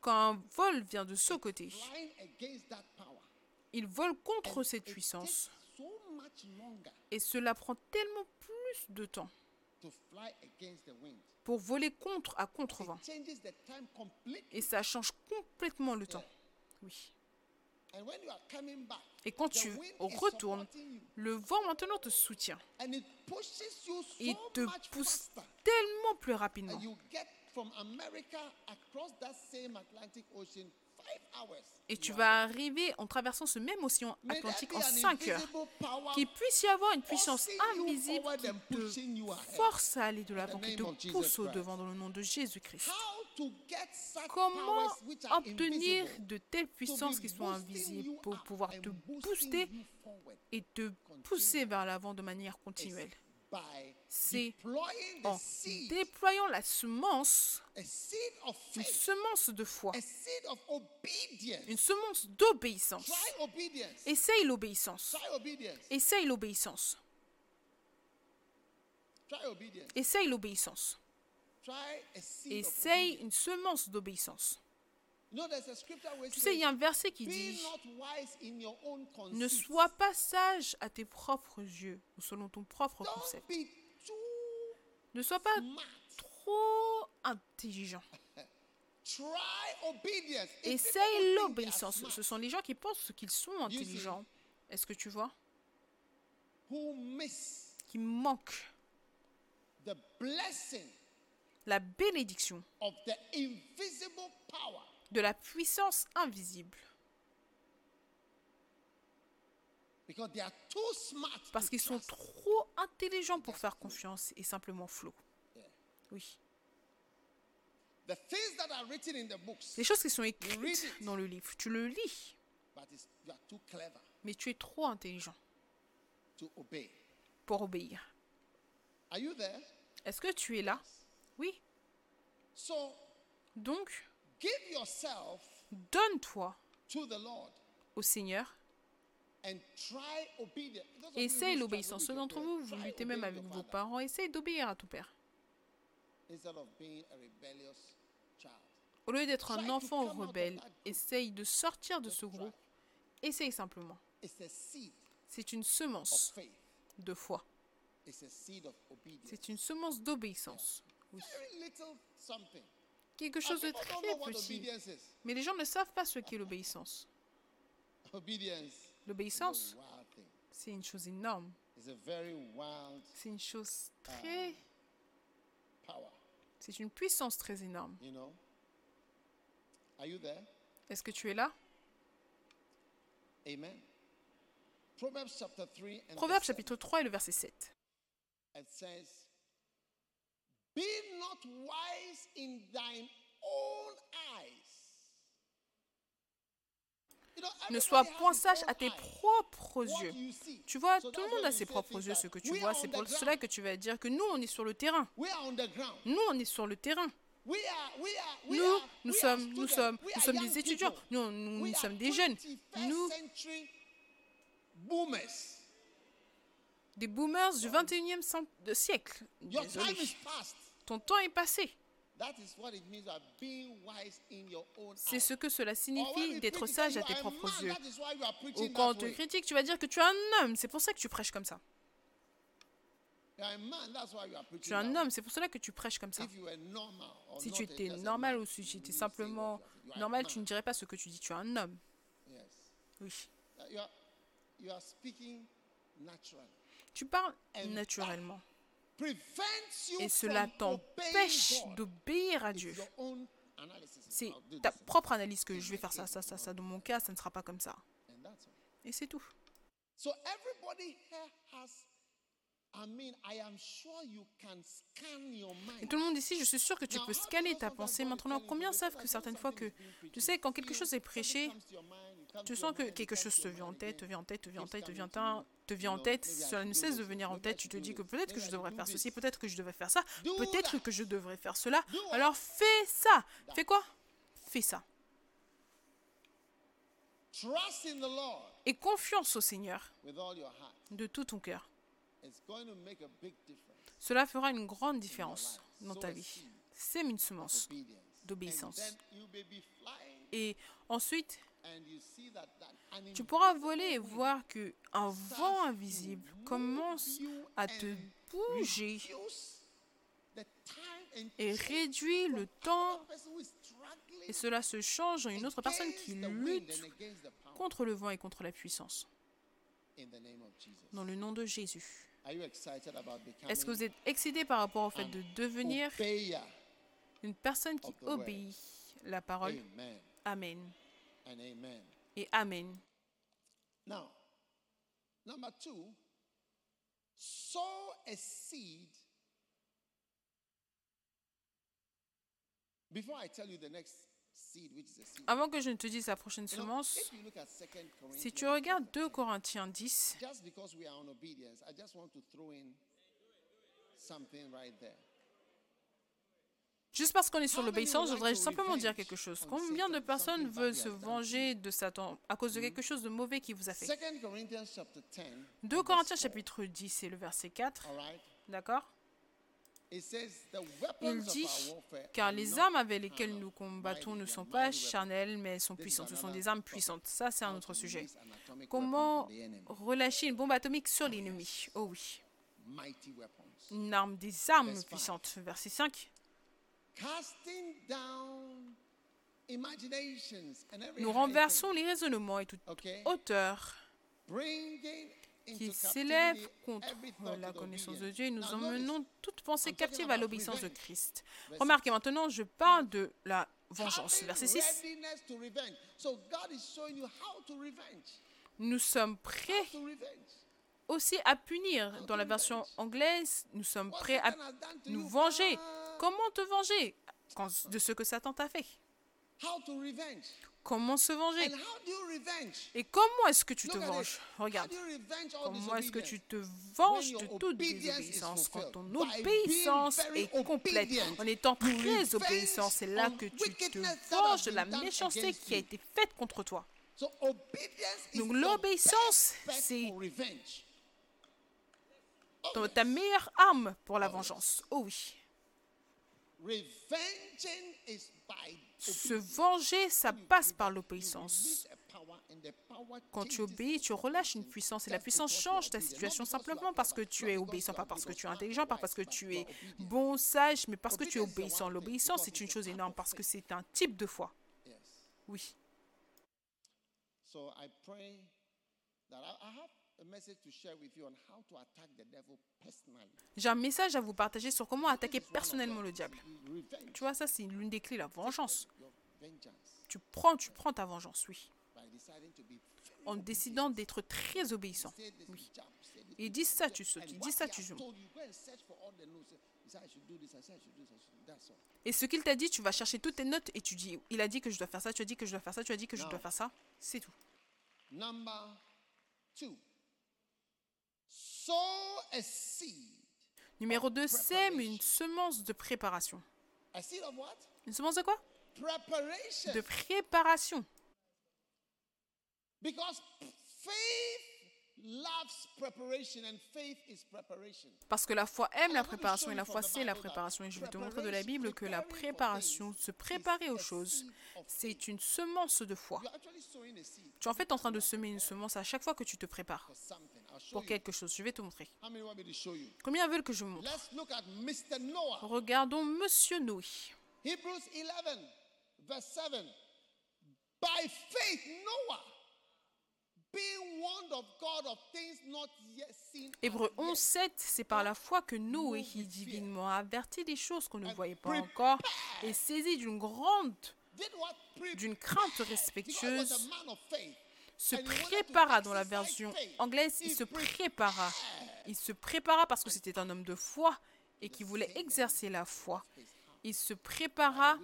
Quand un vol vient de ce côté, il vole contre cette puissance. Et cela prend tellement plus de temps pour voler contre à contre-vent. Et ça change complètement le temps. Oui. Et quand tu retournes, le vent maintenant te soutient. Il te pousse tellement plus rapidement. Et tu vas arriver en traversant ce même océan Atlantique en an 5 heures. Qu'il puisse y avoir une puissance invisible qui te force à aller de l'avant, qui te pousse au devant dans le nom de Jésus-Christ. Comment obtenir de telles puissances qui sont invisibles pour pouvoir te booster et te pousser vers l'avant de manière continuelle? C'est en déployant la semence, une semence de foi, une semence d'obéissance. Essaye l'obéissance. Essaye l'obéissance. Essaye l'obéissance. Essaye une semence d'obéissance. Tu sais, il y a un verset qui dit Ne sois pas sage à tes propres yeux, ou selon ton propre concept. Ne sois pas trop intelligent. Essaye l'obéissance. Ce sont les gens qui pensent qu'ils sont intelligents. Est-ce que tu vois? Qui manquent la bénédiction de la puissance invisible. Parce qu'ils sont trop intelligents pour faire confiance et simplement. Yeah. Oui. Les choses qui sont écrites it. dans le livre, tu le lis, mais tu es trop intelligent pour obéir. Est-ce que tu es là? Oui. Donc, donne-toi au Seigneur Essaye l'obéissance. Ceux d'entre vous, vous luttez même avec vos parents. Essaye d'obéir à ton père. Au lieu d'être un enfant rebelle, essaye de sortir de ce groupe. Essaye simplement. C'est une semence de foi. It's a seed of obedience. C'est une semence d'obéissance. Oui. Quelque And chose de très petit. Mais les gens ne savent pas ce qu'est l'obéissance. L'obéissance, c'est une chose énorme. C'est une chose très... power. C'est une puissance très énorme. Est-ce que tu es là? Amen. Proverbs chapter 3 and Proverbe chapitre 3 et le verset 7. 7, it says, Be not wise in thine own eyes. Ne sois point sage à tes propres yeux. Tu vois, tout le monde a ses propres yeux, ce que tu vois. C'est pour cela que tu vas dire que nous, on est sur le terrain. Nous, on est sur le terrain. Nous, nous sommes, nous sommes, nous sommes des étudiants. Nous, nous, sommes des jeunes. 21st Nous. Des boomers du 21e cent- de siècle. Your Désolé. time is past. Ton temps est passé. That is what it means by being wise in your own C'est ce que cela signifie d'être sage you à tes are a propres yeux. Ou quand on te critique, tu vas dire que tu es un homme. C'est pour ça que tu prêches comme ça. Tu es un homme, c'est pour cela que tu prêches comme ça. Si tu étais normal ou si tu étais simplement normal, tu ne dirais pas ce que tu dis. Tu es un homme. Oui. Tu parles naturellement. Et cela t'empêche d'obéir à Dieu. C'est ta propre analyse que je vais faire ça, ça, ça, ça. Dans mon cas, ça ne sera pas comme ça. Et c'est tout. So everybody here has, I mean, I am sure you can scan your Et tout le monde ici, je suis sûr que tu peux scanner ta pensée. Maintenant, combien savent que certaines fois que, tu sais, quand quelque chose est prêché, tu sens que quelque chose te vient en tête, te vient en tête, te vient en tête, te vient en tête, te vient en tête, cela ne cesse de venir en tête, tu te dis que peut-être que je devrais faire ceci, peut-être que je devrais faire ça, peut-être que je devrais faire cela. Alors fais ça. Fais quoi? Fais ça. Et confiance au Seigneur de tout ton cœur. Cela fera une grande différence dans ta vie. Sème une semence d'obéissance. Et ensuite, tu pourras voler et voir que un vent invisible commence à te bouger et réduit le temps et cela se change en une autre personne qui lutte contre le vent et contre la puissance. Dans le nom de Jésus. Est-ce que vous êtes excité par rapport au fait de devenir une personne qui obéit la parole? Amen. And amen. Et Amen. Now, number two, sow a seed. Before I tell you the next seed, which is a seed, Avant que je ne te dise la prochaine semence, if you look at 2 Corinthians, si tu regardes 2 Corinthiens 10, just because we are on obedience, I just want to throw in something right there. Juste parce qu'on est sur l'obéissance, je voudrais simplement dire quelque chose. Combien de personnes veulent se venger de Satan à cause de quelque chose de mauvais qu'il vous a fait? 2 Corinthians chapter 10, 2 Corinthiens chapitre 10 et le verset 4, all right? d'accord? Il dit, car les armes avec lesquelles nous combattons ne sont pas charnelles, mais elles sont puissantes. Ce sont des armes puissantes. Ça, c'est un autre sujet. Comment relâcher une bombe atomique sur l'ennemi? Oh oui. Une arme, des armes puissantes. Verset 5. Nous renversons les raisonnements et toute hauteur qui s'élève contre la connaissance de. Dieu et nous emmenons toute pensée captive à l'obéissance de. Christ. Remarquez maintenant, je parle de la vengeance. Verset 6. readiness to revenge. So God is showing you how to revenge. Nous sommes prêts aussi à punir. Dans la version anglaise, nous sommes prêts à nous venger. Comment te venger de ce que Satan t'a fait? Comment se venger? Et comment est-ce que tu te venges? Regarde. Comment est-ce que tu te venges de toute désobéissance? Quand ton obéissance est complète, en étant très obéissant, c'est là que tu te venges de la méchanceté qui a été faite contre toi. Donc, l'obéissance, c'est- ta meilleure arme pour la vengeance. Oh oui. Se venger, ça passe par l'obéissance. Quand tu obéis, tu relâches une puissance et la puissance change ta situation simplement parce que tu es obéissant, pas parce que tu es intelligent, pas parce que tu es bon, sage, mais parce que tu es obéissant. L'obéissance, c'est une chose énorme parce que c'est un type de foi. Oui. J'ai un message à vous partager sur comment attaquer personnellement le diable. Tu vois, ça, c'est l'une des clés, la vengeance. Tu prends, tu prends ta vengeance, oui. by deciding to be en décidant d'être très obéissant. Oui. Il dit ça, tu sautes. Il dit ça, tu all. Et ce qu'il t'a dit, tu vas chercher toutes tes notes et tu dis, il a dit que je dois faire ça, tu as dit que je dois faire ça, tu as dit que je dois faire ça. C'est tout. Number two. Numéro 2, sème une semence de préparation. Une semence de quoi? De préparation. Because faith loves preparation and faith is preparation. Parce que la foi aime la préparation et la foi c'est la préparation. Et je vais te montrer de la Bible que la préparation, se préparer aux choses, c'est une semence de foi. Tu es en fait en train de semer une semence à chaque fois que tu te prépares pour quelque chose. Je vais te montrer. How many want me to show you? Combien veulent que je vous montre? Let's look at Mr. Noah. Regardons Monsieur Noé. Hebrews 11, verse 7. By faith, Noah, Hébreu yet, 11, 7, c'est par la foi que Noé, qui divinement a averti des choses qu'on ne voyait pas encore, et saisi d'une grande, d'une crainte respectueuse, se prépara dans la version anglaise, il se prépara. Il se prépara parce que c'était un homme de foi et qui voulait exercer la foi. Il se prépara.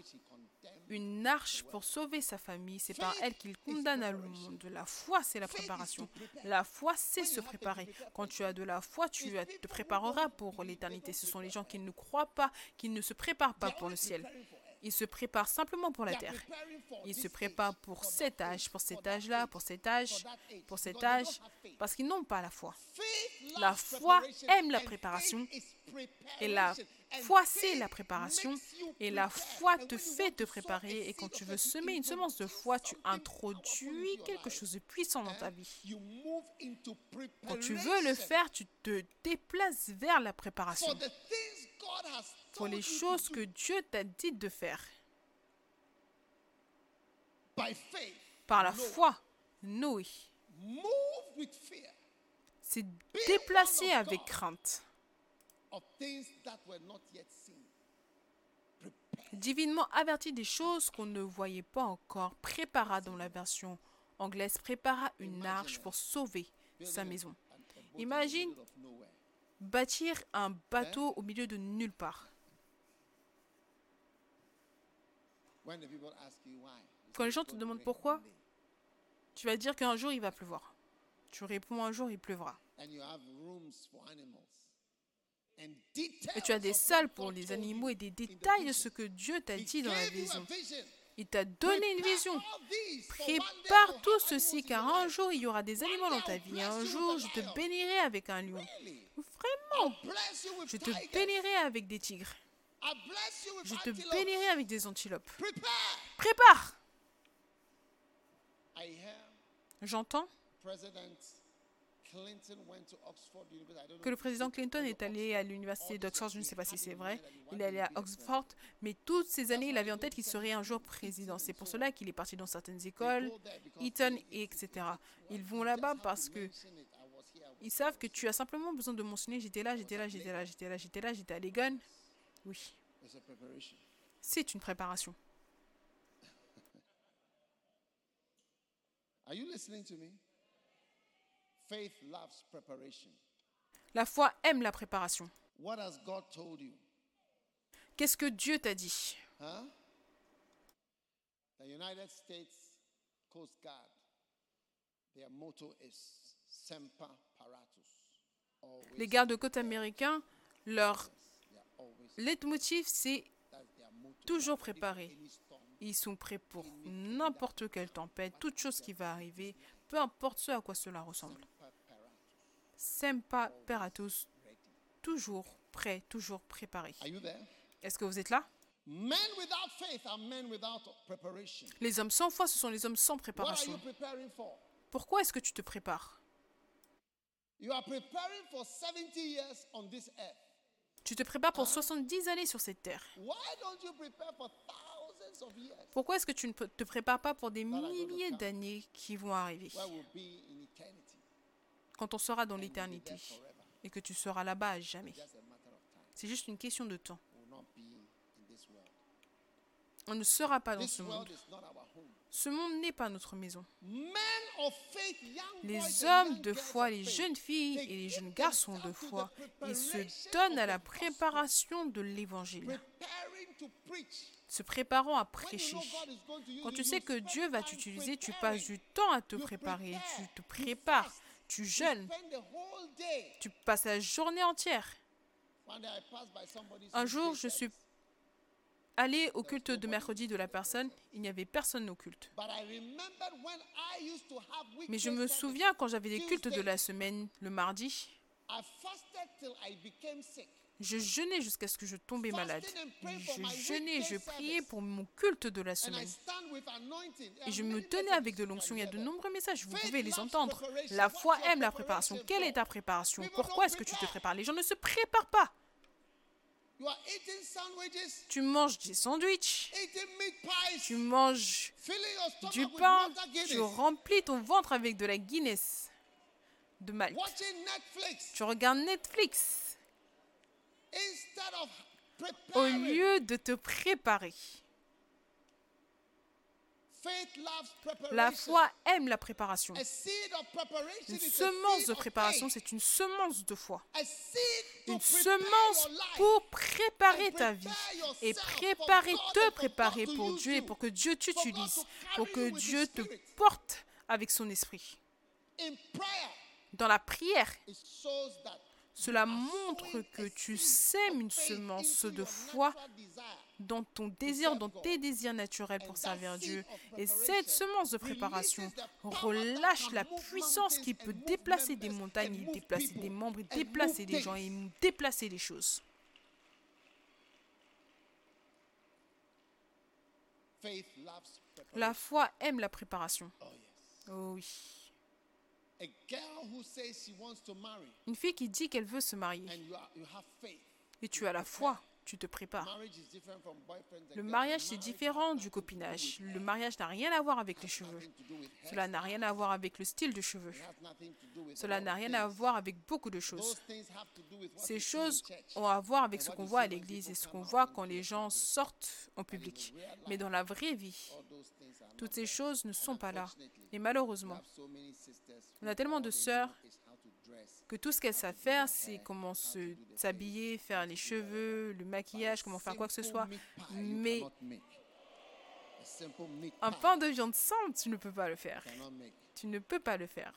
Une arche pour sauver sa famille. C'est par elle qu'il condamna le monde. La foi, c'est la préparation. La foi, c'est se préparer. Quand tu as de la foi, tu te prépareras pour l'éternité. Ce sont les gens qui ne croient pas, qui ne se préparent pas pour le ciel. Ils se préparent simplement pour la terre. Ils se préparent pour cet âge, pour cet âge-là, pour cet âge, pour cet âge, parce qu'ils n'ont pas la foi. La foi aime la préparation, Et la foi, c'est la préparation. Et la foi te fait te préparer. Et quand tu veux semer une semence de foi, tu introduis quelque chose de puissant dans ta Hein? vie. Quand tu veux le faire, tu te déplaces vers la préparation. Pour les choses que Dieu t'a dit de faire. Par la foi, Noé s'est déplacé avec crainte. Divinement averti des choses qu'on ne voyait pas encore, prépara dans la version anglaise, prépara une arche pour sauver sa maison. Imagine bâtir un bateau au milieu de nulle part. Quand les gens te demandent pourquoi, tu vas dire qu'un jour il va pleuvoir. Tu réponds un jour il pleuvra. And you have rooms for animals. And Et tu as des salles pour les animaux et des détails de ce que Dieu t'a dit dans la vision. Il t'a donné une vision. Prépare tout ceci car un jour il y aura des animaux dans ta vie. Un jour je te bénirai avec un lion. Vraiment, je te bénirai avec des tigres. Je te bénirai avec des antilopes. Prépare J'entends que le président Clinton est allé à l'université d'Oxford, je ne sais pas si c'est vrai. Il est allé à Oxford, mais toutes ces années, il avait en tête qu'il serait un jour président. C'est pour cela qu'il est parti dans certaines écoles, Eton, et etc. Ils vont là-bas parce que ils savent que tu as simplement besoin de mentionner j'étais là, j'étais là, j'étais là, j'étais là, j'étais là, j'étais à Legon. Oui, It's a preparation. c'est une préparation. Are you listening to me? Faith loves preparation. La foi aime la préparation. What has God told you? Qu'est-ce que Dieu t'a dit? Huh? The United States Coast Guard, their motto is Semper Paratus. Always, Les gardes-côtes américains, leur leitmotiv, c'est toujours préparé. Any storm, Ils sont prêts pour n'importe quelle tempête, toute chose qui va arriver, peu importe ce à quoi cela ressemble. Paratus. Sempa peratus, Ready. toujours prêt, toujours préparé. Est-ce que vous êtes là? Les hommes sans foi, ce sont les hommes sans préparation. Pourquoi est-ce que tu te prépares? You are preparing for 70 years on this earth. Tu te prépares pour 70 années sur cette terre. Pourquoi est-ce que tu ne te prépares pas pour des milliers d'années qui vont arriver Where we'll be in eternity. Quand on sera dans l'éternité et que tu seras là-bas à jamais. C'est juste une question de temps. On ne sera pas dans ce monde. Ce monde n'est pas notre maison. Les hommes de foi, les jeunes filles et les jeunes garçons de foi, ils se donnent à la préparation de l'évangile, se préparant à prêcher. Quand tu sais que Dieu va t'utiliser, tu passes du temps à te préparer, tu te prépares, tu jeûnes, tu passes la journée entière. Un jour, je suis allé au culte de mercredi de la personne, il n'y avait personne au culte. Mais je me souviens quand j'avais des cultes de la semaine, le mardi, Je jeûnais jusqu'à ce que je tombais malade. Je jeûnais, je priais pour mon culte de la semaine. Et je me tenais avec de l'onction. Il y a de nombreux messages, vous pouvez les entendre. La foi aime la préparation. Quelle est ta préparation? Pourquoi est-ce que tu te prépares? Les gens ne se préparent pas. Tu manges des sandwichs, tu manges du pain, tu remplis ton ventre avec de la Guinness de Malte. Tu regardes Netflix au lieu de te préparer. La foi aime la préparation. Une semence de préparation, c'est une semence de foi. Une semence pour préparer ta vie et préparer, te préparer pour Dieu et pour que Dieu t'utilise, pour que Dieu te porte avec son esprit. Dans la prière, cela montre que tu sèmes une semence de foi dans ton désir, dans tes désirs naturels pour servir Dieu. Et cette semence de préparation relâche la puissance qui peut déplacer des montagnes, déplacer des membres, déplacer des gens et déplacer des choses. La foi aime la préparation. Oh oui. Une fille qui dit qu'elle veut se marier and you, are, you have faith. et tu as la foi, tu te prépares. Le mariage, c'est différent du copinage. Le mariage n'a rien à voir avec les cheveux. Cela n'a rien à voir avec le style de cheveux. Cela n'a rien à voir avec beaucoup de choses. Ces choses ont à voir avec ce qu'on voit à l'église et ce qu'on voit quand les gens sortent en public. Mais dans la vraie vie, toutes ces choses ne sont pas là. Et malheureusement, on a tellement de sœurs que tout ce qu'elles savent faire, c'est comment s'habiller, faire les cheveux, le maquillage, comment faire quoi que ce soit. Mais un pain de viande simple, tu ne peux pas le faire. Tu ne peux pas le faire.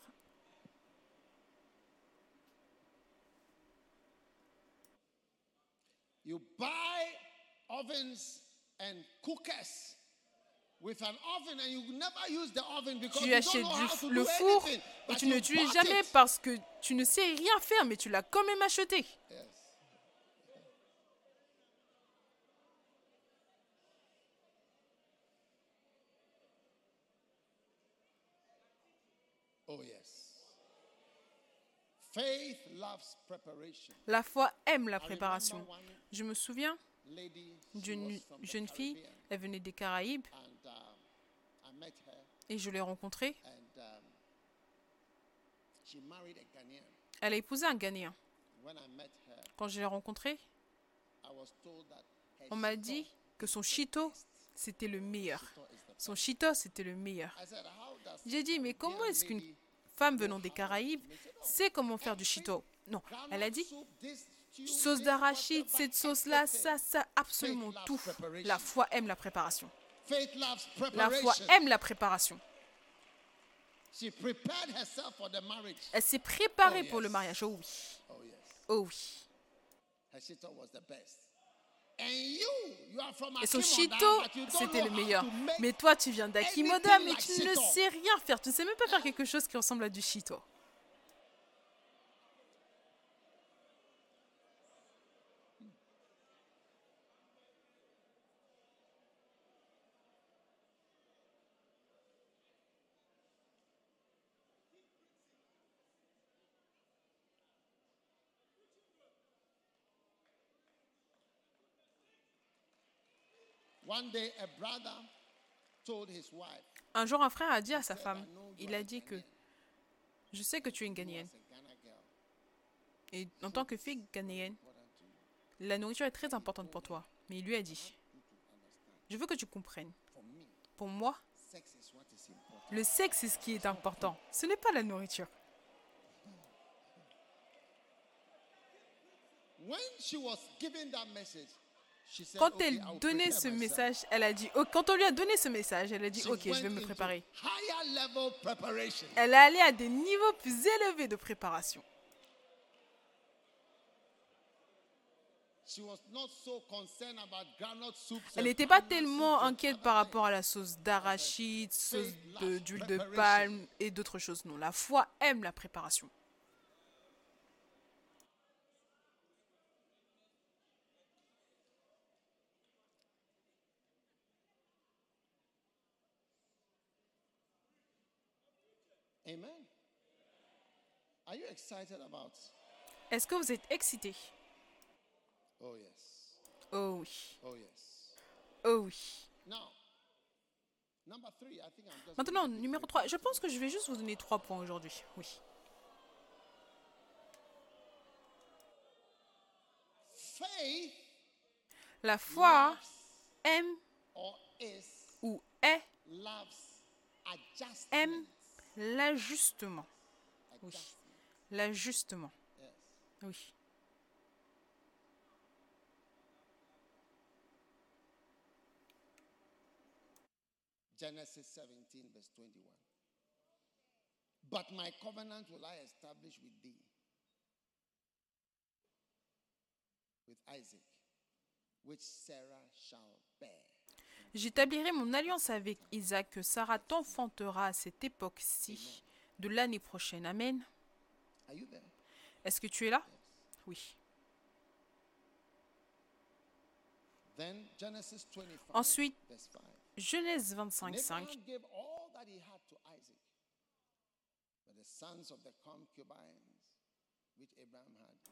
Tu achètes du, le four et tu you ne l'utilises jamais parce que tu ne sais rien faire, mais tu l'as quand même acheté. Oh. La foi aime la préparation. Je me souviens d'une jeune fille, elle venait des Caraïbes um, et je l'ai rencontrée. um. Elle a épousé un Ghanéen. Quand je l'ai rencontrée, on m'a dit que son chito, c'était le meilleur. Son chito, c'était le meilleur. J'ai dit, mais comment est-ce qu'une femme venant des Caraïbes sait comment faire du chito Non, elle a dit, sauce d'arachide, cette sauce-là, ça, ça, absolument tout. La foi aime la préparation. La foi aime la préparation. She prepared herself for the marriage. Elle s'est préparée Oh, pour le mariage. Oh oui. Oh. Oh oui. Shito Et don't c'était le meilleur. Mais toi, tu viens d'Akimoda, mais tu ne sais rien faire. Tu ne sais même pas faire quelque chose qui ressemble à du chito. One day, a brother told his wife, Un jour, un frère a dit à sa femme, il a dit que je sais que tu es une Ghanéenne. Et en tant que fille ghanéenne, la nourriture est très importante pour toi. Mais il lui a dit, Je veux que tu comprennes. Pour moi, le sexe est ce qui est important. Ce n'est pas la nourriture. Quand "Okay, elle donnait ce myself." message, elle a dit, oh, quand on lui a donné ce message, elle a dit, ok, je vais me préparer. Elle est allée à des niveaux plus élevés de préparation. Elle n'était pas tellement inquiète par rapport à la sauce d'arachide, sauce de- d'huile de palme et d'autres choses. Non, la foi aime la préparation. Amen. Are you excited about? Est-ce que vous êtes excité? Oh yes. Oh oui. Oh yes. Oh oui. Now, number three, I think I'm just. Maintenant, numéro 3. Je pense que je vais juste vous donner trois points aujourd'hui. Oui. Faith La foi aime or is ou est loves adjustment. aime l'ajustement. Oui. Adjustment. L'ajustement. Oui. Genesis 17, verse 21. But my covenant will I establish with thee, with Isaac, which Sarah shall bear. J'établirai mon alliance avec Isaac que Sarah t'enfantera à cette époque-ci de l'année prochaine. Amen. Est-ce que tu es là? Oui. Then Genesis 25, Ensuite, verse 5. Genèse And 25, 5.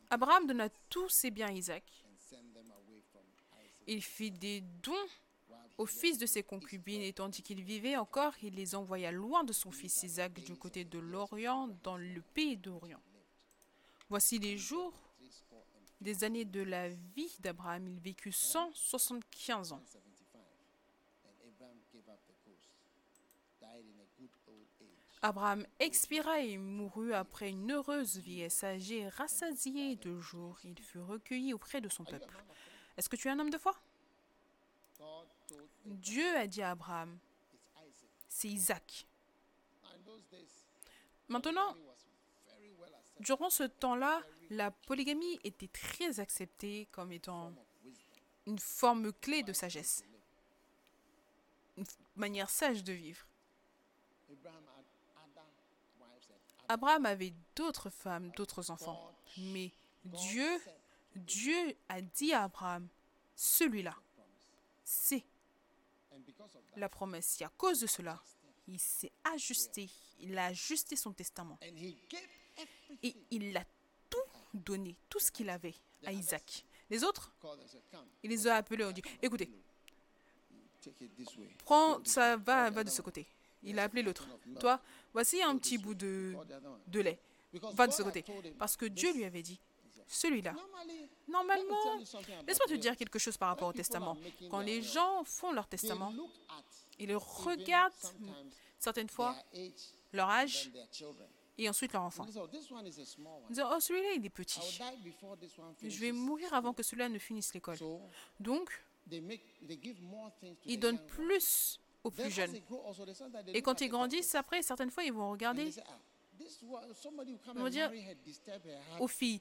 Abraham donna tous ses biens à Isaac. Il fit des dons aux fils de ses in concubines et tandis qu'il vivait encore, il les envoya loin de son fils Isaac du côté de l'Orient, dans le pays d'Orient. Voici les jours des années de la vie d'Abraham. Il vécut 175 ans. 75. And Abraham expira et mourut après une heureuse vieillesse âgée, rassasié de jours. Il fut recueilli auprès de son peuple. Est-ce que tu es un homme de foi? Dieu a dit à Abraham, c'est Isaac. Maintenant, durant ce temps-là, la polygamie était très acceptée comme étant une forme clé de sagesse, une manière sage de vivre. Abraham avait d'autres femmes, d'autres enfants, mais Dieu, Dieu a dit à Abraham, celui-là, c'est la promesse. Et à cause de cela, il s'est ajusté, il a ajusté son testament et il a tout donné, tout ce qu'il avait à Isaac. Les autres, il les a appelés, on dit, écoutez, prends, ça va, va de ce côté. Il a appelé l'autre. Toi, voici un petit bout de, lait. Va de ce côté. Parce que Dieu lui avait dit, celui-là, normalement, laisse-moi te dire quelque chose par rapport au testament. Quand les gens font leur testament, ils regardent certaines fois leur âge. Et ensuite leur enfant. Ils disent, oh, celui-là, il est petit. Je vais mourir avant que celui-là ne finisse l'école. Donc, ils donnent plus aux plus jeunes. Et quand ils grandissent, après, certaines fois, ils vont regarder Ils vont dire aux filles.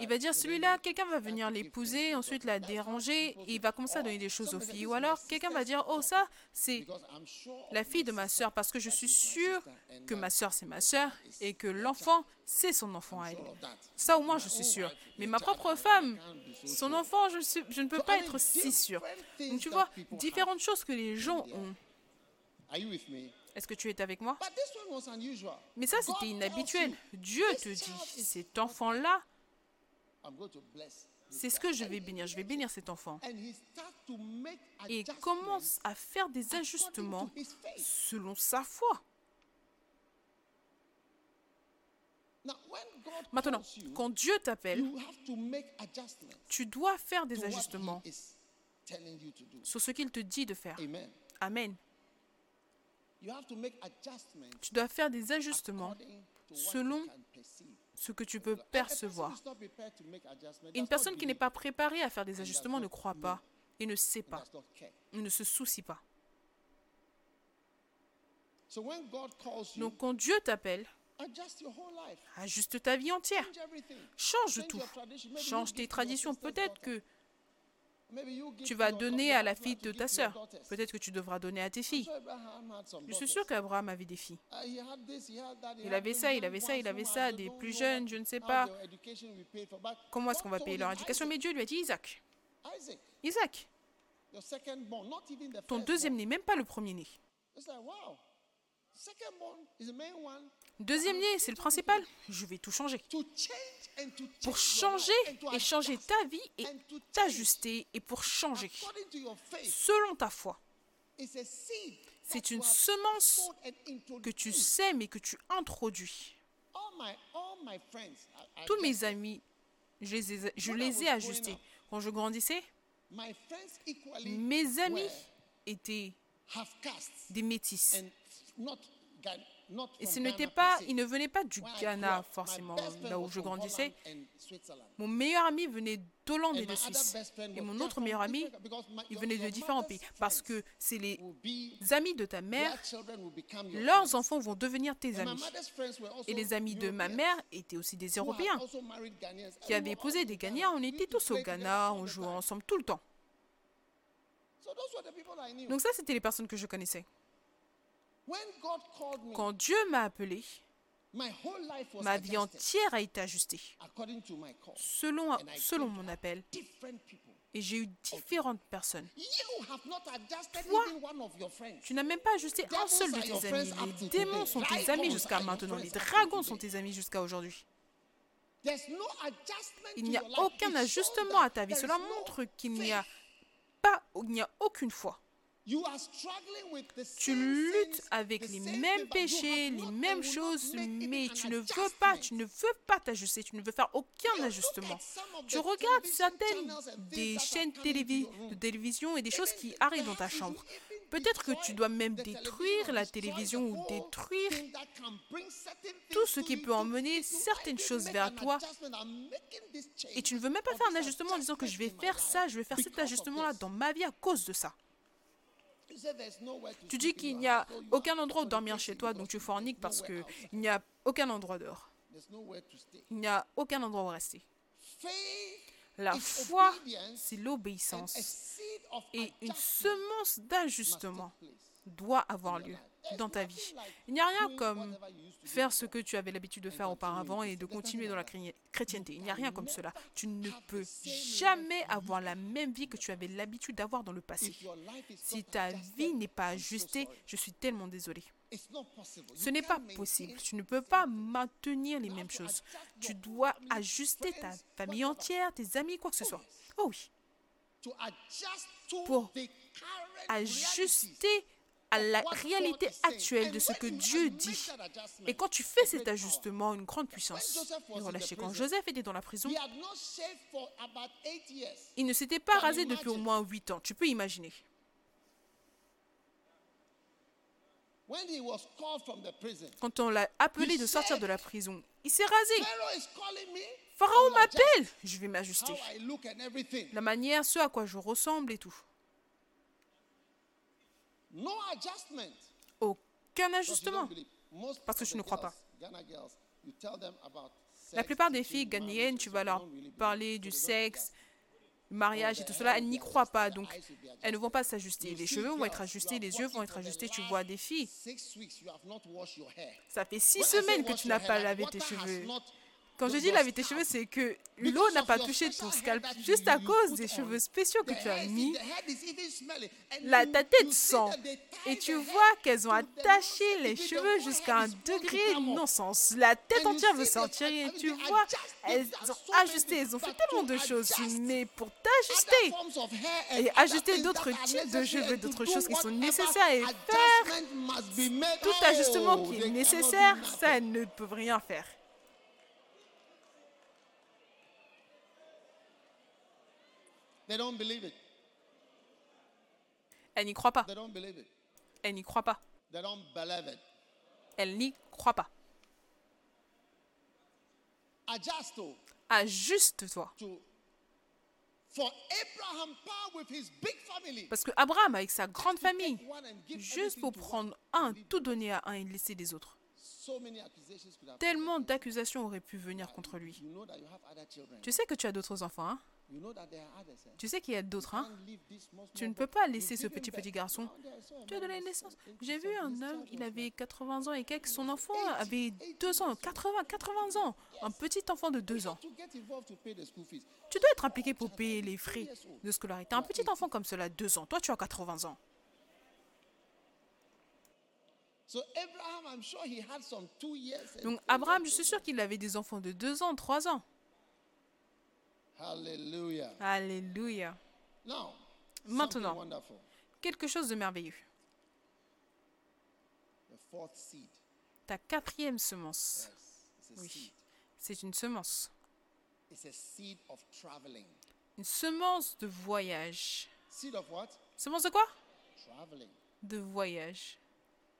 Il va dire, celui-là, quelqu'un va venir l'épouser, ensuite la déranger, et il va commencer à donner des choses aux filles. Ou alors, quelqu'un va dire, oh, ça, c'est la fille de ma sœur, parce que je suis and que ma sœur, c'est ma sœur, is et que l'enfant, c'est son enfant à elle. Ça, au moins, je suis wife, Mais ma propre femme, son enfant, je, suis- je ne peux pas être si things Donc, tu vois, différentes choses que les gens ont. Est-ce que tu es avec moi? Mais ça, c'était inhabituel. Dieu te dit, cet enfant-là, c'est ce que je vais bénir. Je vais bénir cet enfant. Et commence à faire des ajustements selon sa foi. Maintenant, quand Dieu t'appelle, tu dois faire des ajustements sur ce qu'il te dit de faire. Amen. Amen. You have to make adjustments Tu dois faire des ajustements selon ce que tu peux percevoir. Une personne qui n'est pas préparée à faire des ajustements ne croit pas et ne sait pas, ne se soucie pas. Donc quand Dieu t'appelle, ajuste ta vie entière. Change tout. Change tes traditions. Peut-être que tu vas donner à la fille de ta sœur. Peut-être que tu devras donner à tes filles. Je suis sûre qu'Abraham avait des filles. Uh, Il avait ça, il avait ça, il avait ça, des plus jeunes, je ne sais pas. Comment est-ce qu'on va payer leur éducation? Mais Dieu lui a dit Isaac. Isaac, ton deuxième né, même pas le premier né. Deuxième né, c'est le principal. Je vais tout changer. Pour changer et changer ta vie et t'ajuster et pour changer selon ta foi. C'est une semence que tu sèmes et que tu introduis. Tous mes amis, je les ai, je les ai ajustés. Quand je grandissais, mes amis étaient des métis. Et ce n'était pas, ne venaient pas du Ghana forcément, là où je grandissais. Mon meilleur ami venait d'Hollande et And de my other Suisse. Et mon autre meilleur ami, il venait de différents pays. Parce que c'est les amis de ta mère, leurs enfants vont devenir tes amis. Et les amis de ma mère étaient aussi des Européens qui avaient épousé des. Ghanéens. On était tous au Ghana, on jouait ensemble tout le temps. So those were the people I knew. Donc ça, c'était les personnes que je connaissais. When God called me, Quand Dieu m'a appelé, ma vie entière a été ajustée selon, mon appel. Et j'ai eu différentes personnes. Toi. Tu n'as même pas ajusté un seul de tes amis. Les démons sont tes amis jusqu'à maintenant. Les dragons sont tes amis jusqu'à aujourd'hui. Il n'y a aucun ajustement à ta vie. Cela montre qu'il n'y a pas, il n'y a aucune foi. Tu luttes avec les mêmes péchés, les mêmes choses, mais tu ne veux pas, tu ne veux pas t'ajuster, tu ne veux faire aucun ajustement. Tu regardes certaines des chaînes de télévision et des choses qui arrivent dans ta chambre. Peut-être que tu dois même détruire la télévision ou détruire tout ce qui peut emmener certaines choses vers toi? Et tu ne veux même pas faire un ajustement en disant que je vais faire ça, je vais faire cet ajustement-là dans ma vie à cause de ça. You said there's nowhere to Tu dis qu'il n'y a aucun endroit où dormir chez toi, donc tu forniques parce qu'il n'y a aucun endroit dehors. Il n'y a aucun endroit où rester. La foi, c'est l'obéissance. Et une semence d'ajustement doit avoir lieu dans ta vie. Il n'y a rien comme faire ce que tu avais l'habitude de faire auparavant et de continuer dans la chrétienté. Il n'y a rien comme cela. Tu ne peux jamais avoir la même vie que tu avais l'habitude d'avoir dans le passé. Si ta vie n'est pas ajustée, je suis tellement possible. Ce n'est pas possible. Tu ne peux pas maintenir les mêmes choses. Tu dois ajuster ta famille entière, tes amis, quoi que ce soit. Oh oui. Pour Ajuster à la réalité actuelle de ce que Dieu dit. Et quand tu fais cet ajustement, une grande puissance est relâchée. Quand Joseph était dans la prison, il ne s'était pas rasé depuis au moins 8 ans. Tu peux imaginer. Quand on l'a appelé de sortir de la prison, il s'est rasé. Pharaon m'appelle. Je vais m'ajuster. La manière, ce à quoi je ressemble et tout. Aucun ajustement. Parce que the ne crois pas. La plupart des filles ghanéennes, tu vas leur parler du sexe, mariage et tout cela, elles n'y croient pas, donc elles ne vont pas s'ajuster. Les cheveux vont être ajustés, les yeux vont être ajustés. Tu vois des filles, ça fait six semaines que tu n'as pas lavé tes cheveux. Quand je dis your laver tes cheveux, c'est que l'eau n'a pas touché ton scalp juste à cause des cheveux spéciaux que tu as mis. La, ta tête sent. Et tu vois qu'elles ont attaché les cheveux jusqu'à un degré non-sens. La tête entière veut sortir et tu vois, elles ont ajusté, elles ont fait tellement de choses, mais pour t'ajuster et things d'autres types de cheveux, d'autres choses qui sont nécessaires et faire tout Oh, ajustement qui est do nécessaire, ça, ne peuvent rien faire. They don't believe it. Elle n'y croit pas. They don't believe it. Elle n'y croit pas. They don't believe it. Elle n'y croit pas. Ajuste-toi. Parce que Abraham, avec sa grande famille, juste pour prendre un, tout donner à un et laisser les autres. Tellement d'accusations auraient pu venir contre lui. Tu sais que tu as d'autres enfants, hein? Eh? Tu sais qu'il y a d'autres, hein? Tu ne peux pas laisser ce petit petit garçon. So Tu as donné naissance. J'ai vu un homme, il avait 80 ans et quelques. Son enfant avait 2 ans, 80, 80 ans. Un petit enfant de 2 ans. Tu dois être impliqué pour payer les frais de scolarité. Un petit enfant comme cela, 2 ans. Toi, tu as 80 ans. So Abraham, I'm sure he had some two years. and Donc, Abraham, je suis sûr qu'il avait des enfants de 2 ans, 3 ans. Alléluia. Now, Maintenant. Quelque chose de merveilleux. Ta quatrième semence. Oui. C'est une semence. Une semence de voyage. Seed of what? Semence de quoi? De voyage. To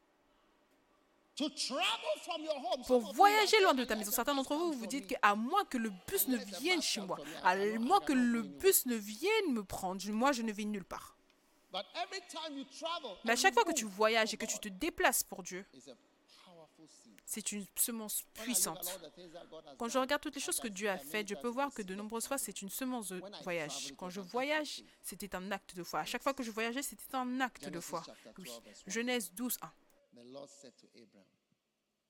travel from your home. Some Pour voyager loin de "I ta maison. Certains d'entre vous, vous dites me." qu'à moins que le bus ne vienne chez moi, à moins que le bus ne vienne me prendre, moi je ne vais nulle part. Mais à chaque fois que tu voyages et que tu te déplaces pour Dieu, c'est une semence puissante. Quand je regarde toutes les choses que Dieu a faites, je peux voir que de nombreuses fois, c'est une semence de voyage. Quand je voyage, c'était un acte de foi. À chaque fois que je voyageais, c'était un acte de foi. chapter Oui. 12, verse 1. Genèse 12, 1. The Lord said to Abram,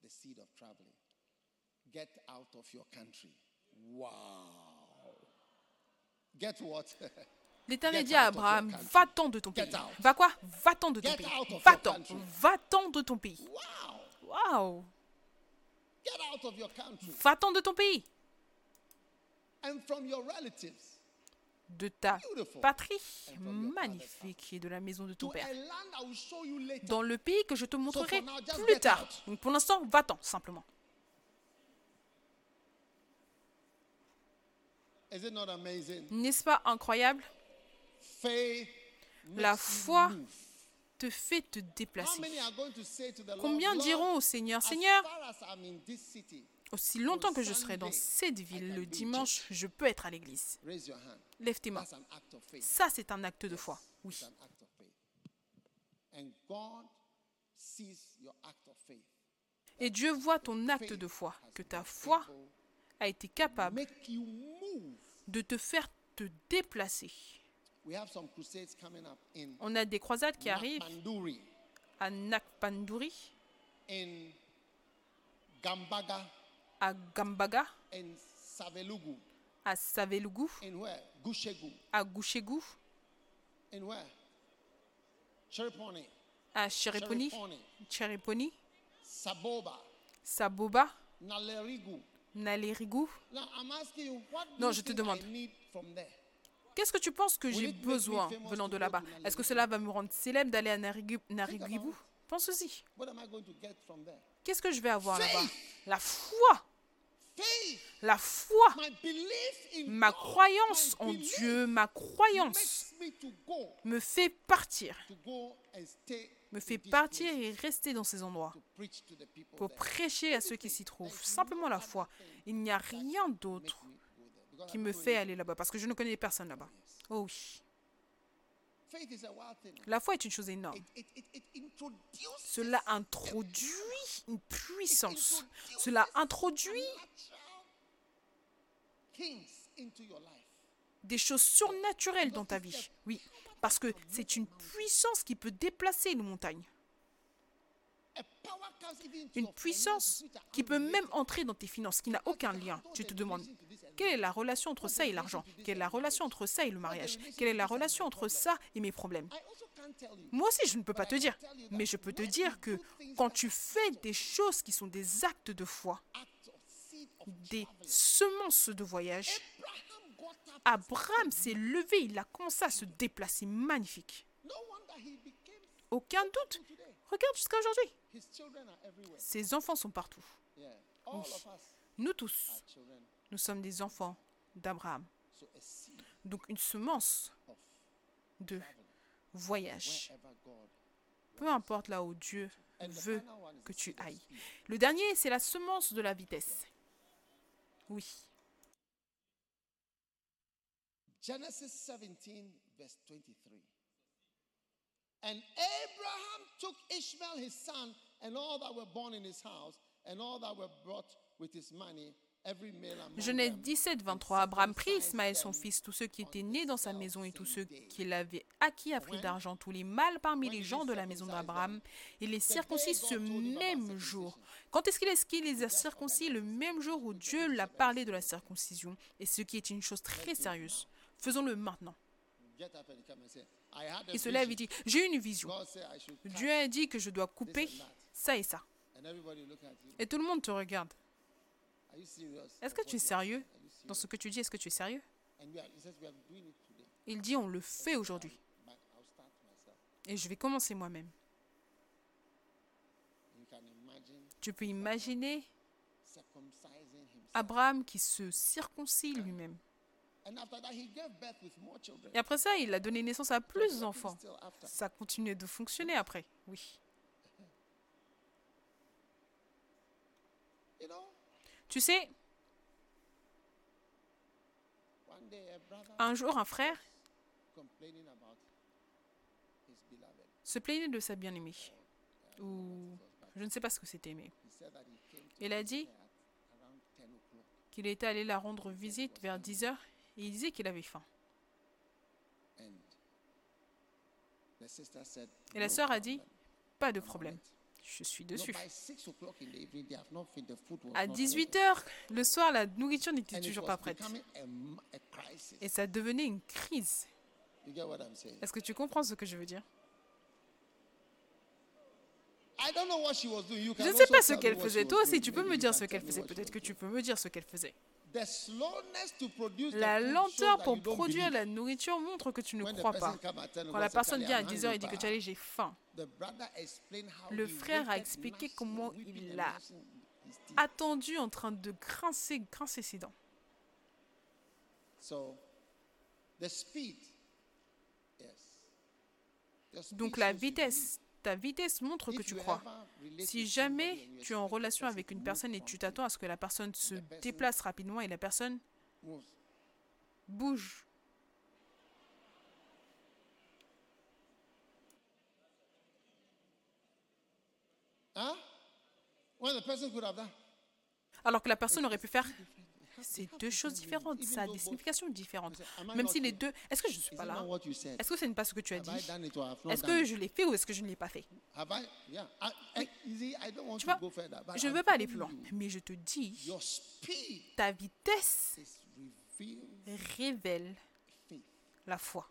the seed of traveling, get out of your country. Wow. Get what? L'Éternel dit à Abraham, va-t'en de ton pays. out. Va quoi? Va-t'en de ton pays. Va-t'en. Va-t'en de ton pays. wow. Waouh Get out of your country Va-t'en de ton pays. and from your relatives De ta patrie magnifique et de la maison de ton to père. Dans le pays que je te montrerai plus tard. Donc pour l'instant, va-t'en simplement. N'est-ce pas incroyable? La foi te fait te déplacer. Combien diront au Seigneur, Seigneur, aussi longtemps que je serai dans cette ville, le dimanche, je peux être à l'église. Lève tes mains. Ça, c'est un acte de foi. Oui. It's an act of faith. And God sees your act of faith. Et Dieu voit ton acte de foi, que ta foi a été capable de te faire te déplacer. We have some crusades coming up in On a des croisades qui arrivent à Nakpanduri, Gambaga, à Gambaga, Savelugu, à Savelugu, in where? Gushegu, à in where? Chereponi, à Chereponi, Chereponi, Saboba, Saboba, Nalerigu. Nalerigu. Now I'm asking you, what do Non, you je te think demande. I need from there? Qu'est-ce que tu penses que j'ai besoin venant de là-bas? Est-ce que cela va me rendre célèbre d'aller à it. Pense aussi. Qu'est-ce que je vais avoir là-bas? La foi. La foi. Ma croyance en Dieu, ma croyance me fait partir. Me fait partir et rester dans ces endroits. Pour prêcher à ceux qui s'y trouvent. Simplement la foi. Il n'y a rien d'autre qui me fait aller là-bas. Parce que je ne connais personne là-bas. Oh oui. Faith is a wild thing. La foi est une chose énorme. Cela introduit une puissance. Cela introduit des choses surnaturelles dans ta vie. Oui, parce que c'est une puissance qui peut déplacer une montagne. Une puissance qui peut même entrer dans tes finances, qui n'a aucun lien. Tu te demandes, quelle est la relation entre ça et l'argent? Quelle est la relation entre ça et le mariage? Quelle est la relation entre ça et mes problèmes? Moi aussi, je ne peux pas te dire. Mais je peux te dire que quand tu fais des choses qui sont des actes de foi, des semences de voyage, Abraham s'est levé, il a commencé à se déplacer. Magnifique. Aucun doute. Regarde jusqu'à aujourd'hui. Ses enfants sont partout. Nous tous. Nous sommes des enfants d'Abraham. Donc une semence de voyage. Peu importe là où Dieu veut que tu ailles. Le dernier, c'est la semence de la vitesse. Oui. Genesis 17, verse 23. And Abraham took Ishmael his son, and all that were born in his house, and all that were brought with his money, Genèse them, 17, and 23. Abraham prit Ismaël son fils, tous ceux qui étaient nés dans sa maison et tous ceux qu'il avait acquis à prix d'argent, tous les mâles parmi les gens de la maison d'Abraham, et les circoncis ce même jour. Quand est-ce qu'il les a circoncis? Le même jour où Dieu l'a parlé de la circoncision, et ce qui est une chose très sérieuse. Faisons-le maintenant. Il se lève dit, j'ai une vision. Dieu a dit que je dois couper ça et ça. Et tout le monde te regarde. Est-ce que tu es sérieux? Dans ce que tu dis Est-ce que tu es sérieux? Il dit, on le fait aujourd'hui. Et je vais commencer moi-même. Tu peux imaginer. Abraham qui se circoncie lui-même. Et après ça, il a donné naissance à plus d'enfants. Ça continuait de fonctionner après. Oui. You know, Tu sais, un jour, un frère se plaignait de sa bien-aimée. Ou je ne sais pas ce que c'était, mais il a dit her at around 10 o'clock. qu'il était allé la rendre visite vers 10 heures et il disait qu'il avait faim. Et la "No sœur a dit, pas de problème, it." Je suis dessus. by 6 o'clock in the evening, they have not fit the food was À not 18 ready. heures, le soir, la nourriture n'était toujours pas prête. Et ça devenait une crise. Est-ce que tu comprends ce que je veux dire? Je ne sais pas ce qu'elle faisait. Toi aussi, tu peux me dire ce qu'elle faisait. Peut-être que tu peux me dire ce qu'elle faisait. La lenteur pour produire la nourriture montre que tu ne crois pas. come at 10 Quand la personne "Charlie, vient à I'm 10 heures et dit que pa." tu allais, j'ai faim. Le frère a expliqué comment il and a gnashing his teeth. Attendu en train de grincer, grincer ses dents. Donc la vitesse, ta vitesse montre que tu crois. Si jamais tu es en relation avec une personne et tu t'attends à ce que la personne se déplace rapidement et la personne bouge. Alors que la personne aurait pu faire. C'est deux choses différentes. Ça a des significations différentes. Même si les deux. Est-ce que je ne suis Is pas là? Est-ce que ce n'est pas ce que tu as dit? Est-ce que je l'ai fait ou est-ce que je ne l'ai pas fait? Tu vois, je ne veux pas aller plus loin. Mais je te dis, ta vitesse révèle la foi.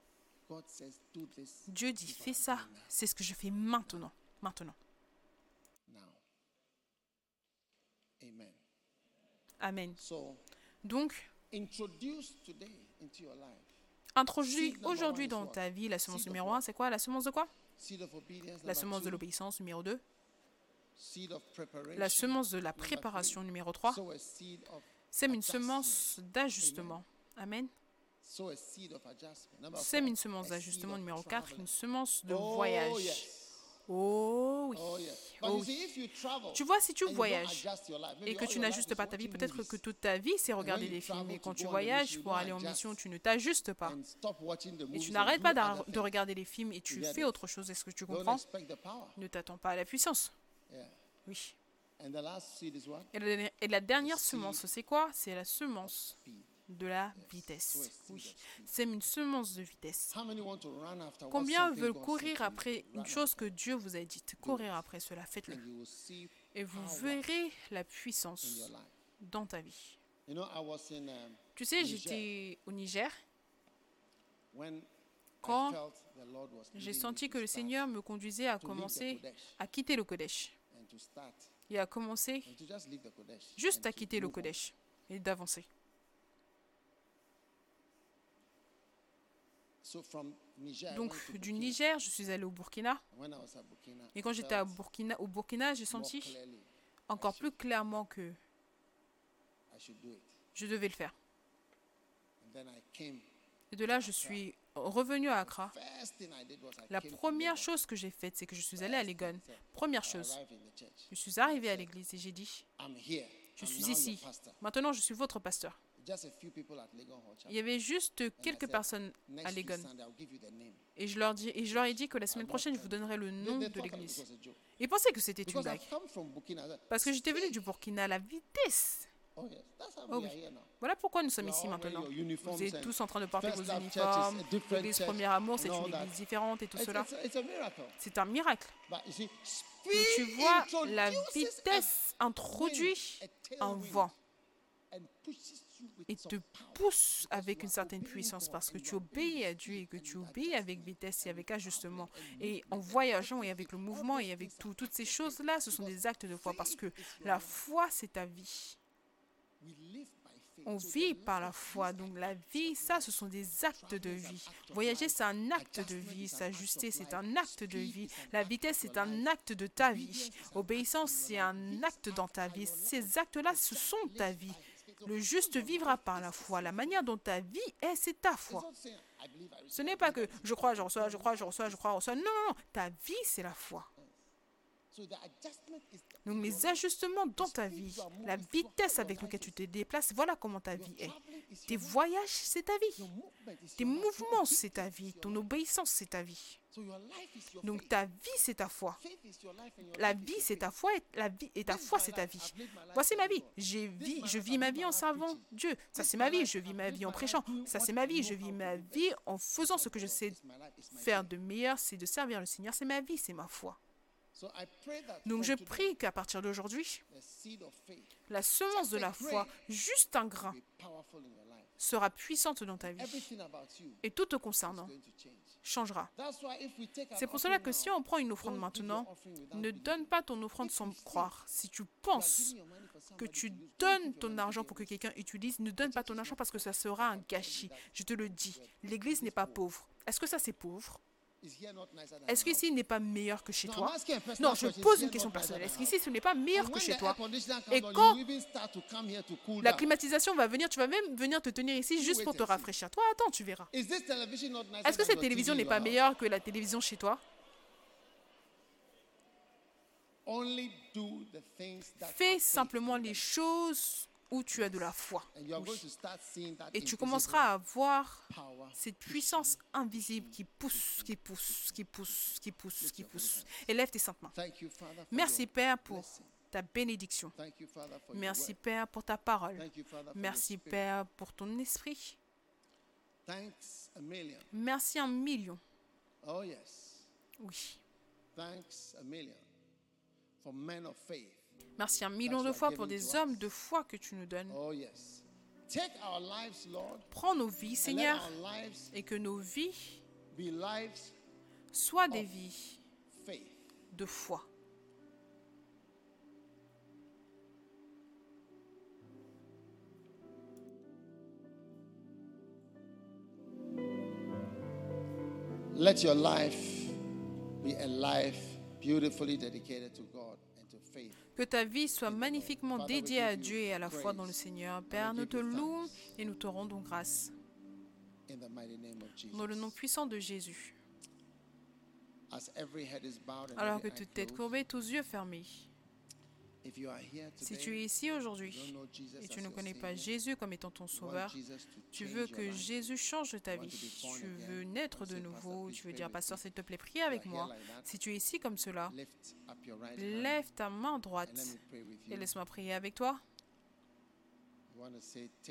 Dieu dit, fais ça. C'est ce que je fais maintenant. Maintenant. Amen. Donc, introduis aujourd'hui dans ta vie la semence numéro what? 1. C'est quoi? La semence de quoi? La semence de l'obéissance numéro 2. seed of preparation. La semence de la préparation numéro 3. Sow a seed of Sème une semence d'ajustement. Amen. Sème une semence d'ajustement numéro 4. traveling. Une semence de Oh, voyage. Oh oui. Oh, Oh oui. Tu vois, si tu voyages et que tu n'ajustes pas ta vie, peut-être que toute ta vie, c'est regarder des films. Et quand tu voyages pour aller en mission, tu ne t'ajustes pas. Et tu n'arrêtes pas de regarder les films et tu fais autre chose. Est-ce que tu comprends? Ne t'attends pas à la puissance. Oui. Et la, dernière- semence, c'est quoi? C'est la semence. De la vitesse. Oui. C'est une semence de vitesse. Combien veulent courir après une chose que Dieu vous a dite Courir après cela, faites-le. Et vous verrez la puissance dans ta vie. Um, Tu sais, j'étais au Niger quand j'ai senti que le Seigneur me conduisait à commencer à quitter le Kodesh et à commencer juste à quitter le. Kodesh et d'avancer. So from Niger, I Donc du. Niger, je suis allé au Burkina et quand j'étais Burkina, au Burkina, j'ai senti encore plus clairement que je devais le faire. Et de là, je suis revenu à Accra, la première chose que j'ai faite, c'est que je suis allée à Legon. Première chose, je suis arrivée à l'église et j'ai dit, je suis ici. Maintenant, je suis votre pasteur. Just a few people at Legon Hall Il y avait juste quelques personnes à Legon. Et je leur, dis, et je leur ai dit que la semaine prochaine, je vous donnerai le nom de l'église. Ils pensaient que c'était une blague. Parce que j'étais venu du Burkina à la vitesse. Oh Oh oui. Voilà pourquoi nous sommes ici maintenant. Vous êtes tous en train de porter vos uniformes. L'église Premier Amour, c'est une église différente et tout cela. C'est un miracle. But you see, Mais tu vois, la vitesse introduit un vent et te pousse avec une certaine puissance parce que tu obéis à Dieu et que tu obéis avec vitesse et avec ajustement. Et en voyageant et avec le mouvement et avec tout, toutes ces choses-là, ce sont des actes de foi parce que la foi, c'est ta vie. On vit par la foi. Donc la vie, ça, ce sont des actes de vie. Voyager, c'est un acte de vie. S'ajuster, c'est un acte de vie. La vitesse, c'est un acte de ta vie. Obéissance, c'est un acte dans ta vie. Ces actes-là, ce sont ta vie. Le juste vivra par la foi. La manière dont ta vie est, c'est ta foi. Ce n'est pas que je crois, je reçois, je crois, je reçois, je crois, je reçois. Non, non. Ta vie, c'est la foi. So the adjustment is Donc les ajustements dans ta vie, la vitesse avec laquelle tu te déplaces, voilà comment ta vie est. Tes voyages, c'est ta vie. Tes mouvements, c'est ta vie. Ton obéissance, c'est ta vie. Donc ta vie, c'est ta foi. La vie, c'est ta foi et la vie et ta foi, c'est ta vie. Voici ma vie. J'ai vis, je vis ma vie en servant. Dieu. Ça, c'est ma vie. Je vis ma vie en prêchant. Ça, c'est ma vie. Je vis ma vie en faisant ce que je sais faire de meilleur, c'est de servir le Seigneur. C'est ma vie, c'est ma foi. Donc je prie qu'à partir d'aujourd'hui, la semence de la foi, juste un grain, sera puissante dans ta vie. Et tout te concernant changera. C'est pour cela que si on prend une offrande maintenant, ne donne pas ton offrande sans croire. Si tu penses que tu donnes ton argent pour que quelqu'un utilise, ne donne pas ton argent parce que ça sera un gâchis. Je te le dis, l'Église n'est pas pauvre. Est-ce que ça c'est pauvre? Est-ce qu'ici il n'est pas meilleur que chez toi? Non, je pose une question personnelle. Est-ce qu'ici ce n'est pas meilleur que chez toi? Et quand La climatisation va venir, tu vas même venir te tenir ici juste pour te rafraîchir. Toi, attends, tu verras. Est-ce que cette télévision n'est pas meilleure que la télévision chez toi? Fais simplement les choses où tu as de la foi. Oui. Et tu commenceras à voir cette puissance invisible qui pousse, qui pousse, qui pousse, qui pousse, qui pousse. Élève tes saintes mains. Merci Père pour ta bénédiction. Merci. Père pour ta parole. Merci. Père pour ton esprit. Merci un million. Oh, yes. Oui. Thanks a million Merci un million de fois pour des hommes de foi que tu nous donnes. Oh, Prends nos vies, Seigneur, et que nos vies soient des vies de foi. Let your life be a life beautifully dedicated to God. Que ta vie soit magnifiquement dédiée à Dieu et à la foi dans le Seigneur. Père, nous te louons et nous te rendons grâce. Dans le nom puissant de Jésus. Alors que toute tête courbée, tous yeux fermés. if you are here Si tu es ici aujourd'hui et tu ne connais pas Jésus comme étant ton sauveur, tu veux que Jésus change ta vie, tu veux naître de nouveau, tu veux dire, pasteur, s'il te plaît, prie avec moi. Si tu es ici comme cela, lève ta main droite et laisse-moi prier avec toi. You want to say, Take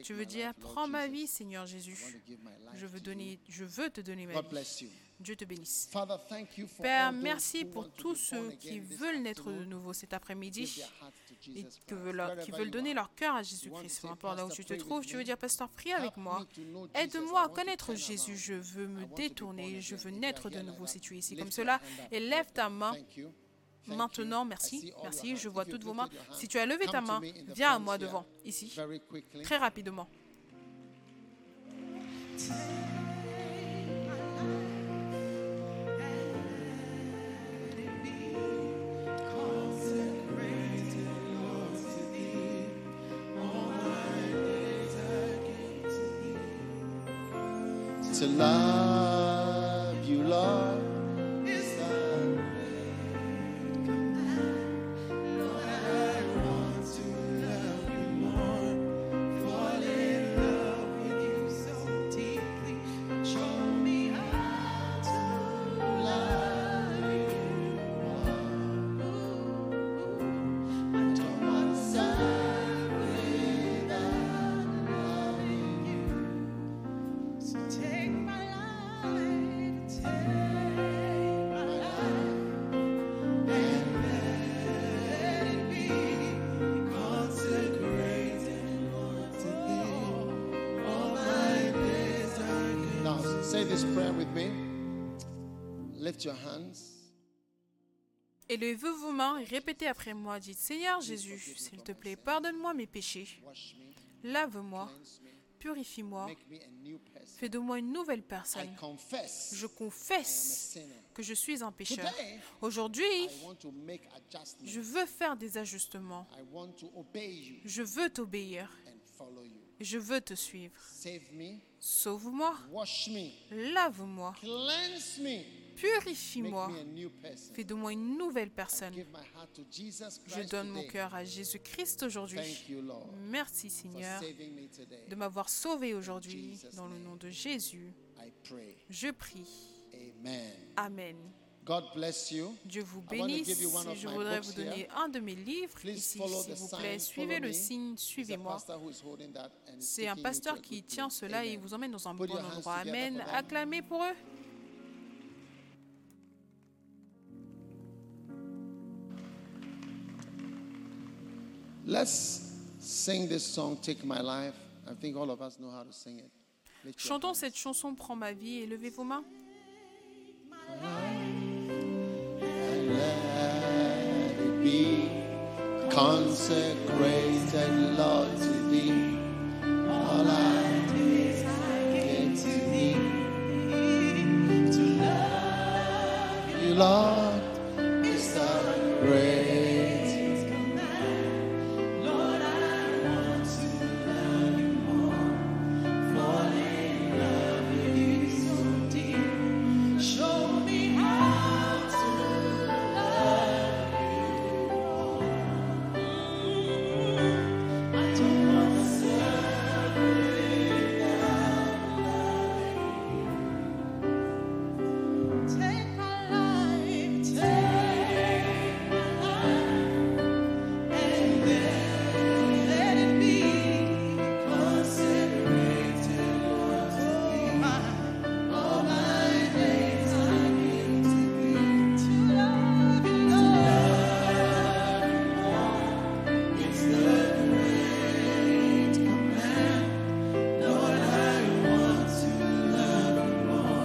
Tu my veux dire, prends ma vie, Seigneur Jésus. Je veux, donner, je veux te donner ma vie. Dieu te bénisse. Père, merci pour tous ceux qui veulent naître de nouveau cet après-midi et qui veulent donner leur cœur à Jésus-Christ. Peu importe là où tu te trouves, tu veux dire, pasteur, prie avec moi. Aide-moi à connaître Jésus. Je veux me détourner. Je veux naître de nouveau si tu es ici comme cela. Et lève ta main. Maintenant, merci. see all Merci. your Je hands. vois If you toutes vos mains. your hand, Si tu as levé come ta to main, me in the viens à moi here devant, ici, Very quickly. très rapidement. Lift your hands. Élevez vos mains et répétez après moi. Dites Seigneur Jésus, s'il te plaît, pardonne-moi mes péchés. Lave-moi, purifie-moi, fais de moi une nouvelle personne. Je confesse que je suis un pécheur. Aujourd'hui, je veux faire des ajustements. Je veux t'obéir. Je veux te suivre. Sauve-moi, lave-moi, purifie-moi, fais de moi une nouvelle personne. Je donne mon cœur à Jésus-Christ aujourd'hui. Merci Seigneur de m'avoir sauvé aujourd'hui. Dans le nom de Jésus, je prie. Amen. Dieu vous bénisse. Je voudrais vous donner un de mes livres ici, s'il vous plaît. Suivez le signe, suivez-moi. C'est un pasteur qui tient cela et vous emmène dans un bon endroit. Amen. Acclamez pour eux. Let's sing this song, Take My Life. I think all of us know how to sing it. Chantons cette chanson Prends ma vie et levez vos mains. Let it be consecrated, Lord, to thee. All I desire to thee. To love you, Lord,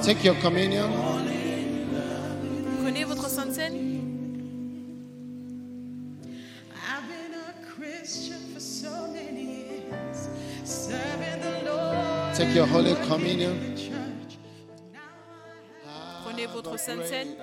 Take your communion. Prenez votre Sainte Seine. I've been a Christian for so many years, serving the Lord. Take your Holy Communion. Prenez votre Sainte Seine.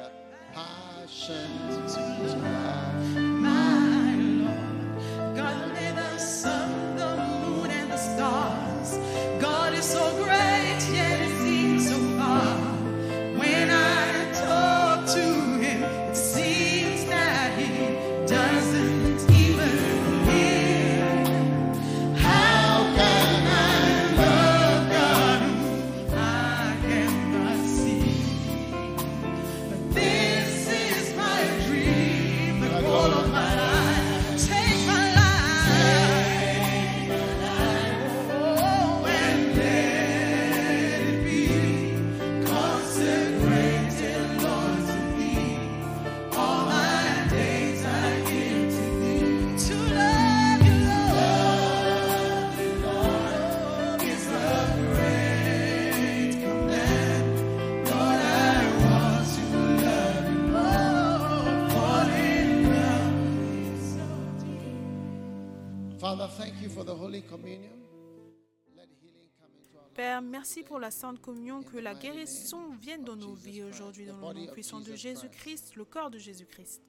Père, merci pour la Sainte Communion, que la guérison vienne dans nos vies aujourd'hui, dans le nom puissant de Jésus-Christ, le corps de Jésus-Christ.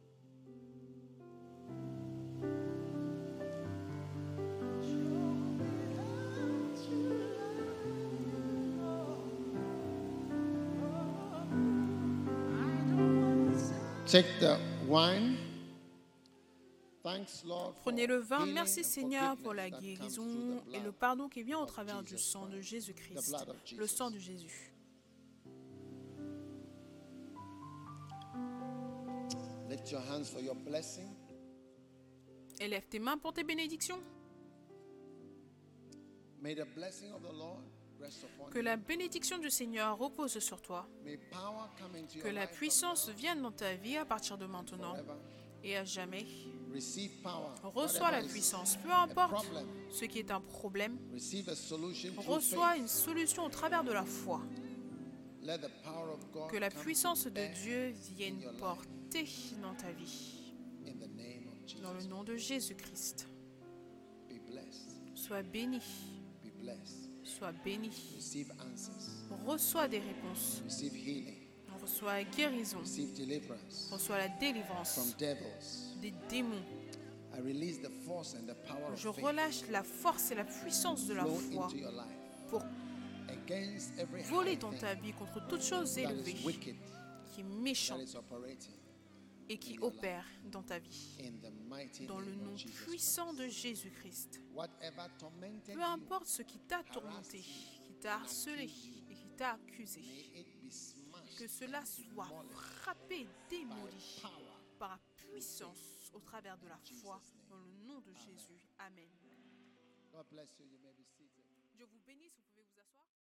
Take the wine. Prenez le vin. Merci Seigneur pour la guérison et le pardon qui vient au travers du sang de Christ. Jésus-Christ, le sang de Jésus. Lift your hands for your blessing. Élève tes mains pour tes bénédictions. May the blessing of the Lord rest upon Que la bénédiction du Seigneur repose sur toi. May power come into Que your la puissance vienne dans ta vie à partir de maintenant forever. et à jamais. Reçois la is puissance, peu importe ce qui est un problème. Reçois une solution au travers de la foi. Que la puissance de Dieu vienne porter dans ta vie. Dans le nom de Jésus-Christ. Sois béni. Sois béni. Reçois des réponses. Reçois la guérison. Reçois la délivrance. Des démons. I release the force and the power of Je relâche la force et la puissance de la foi pour voler dans ta vie contre toute chose élevée qui est that méchant is operating et qui opère dans ta vie. in the mighty Dans le nom puissant de Jésus-Christ. Peu importe ce qui t'a tourmenté, qui t'a harcelé et qui t'a accusé, que cela soit frappé, démoli par la puissance au travers de la foi dans le nom de Jésus. Amen.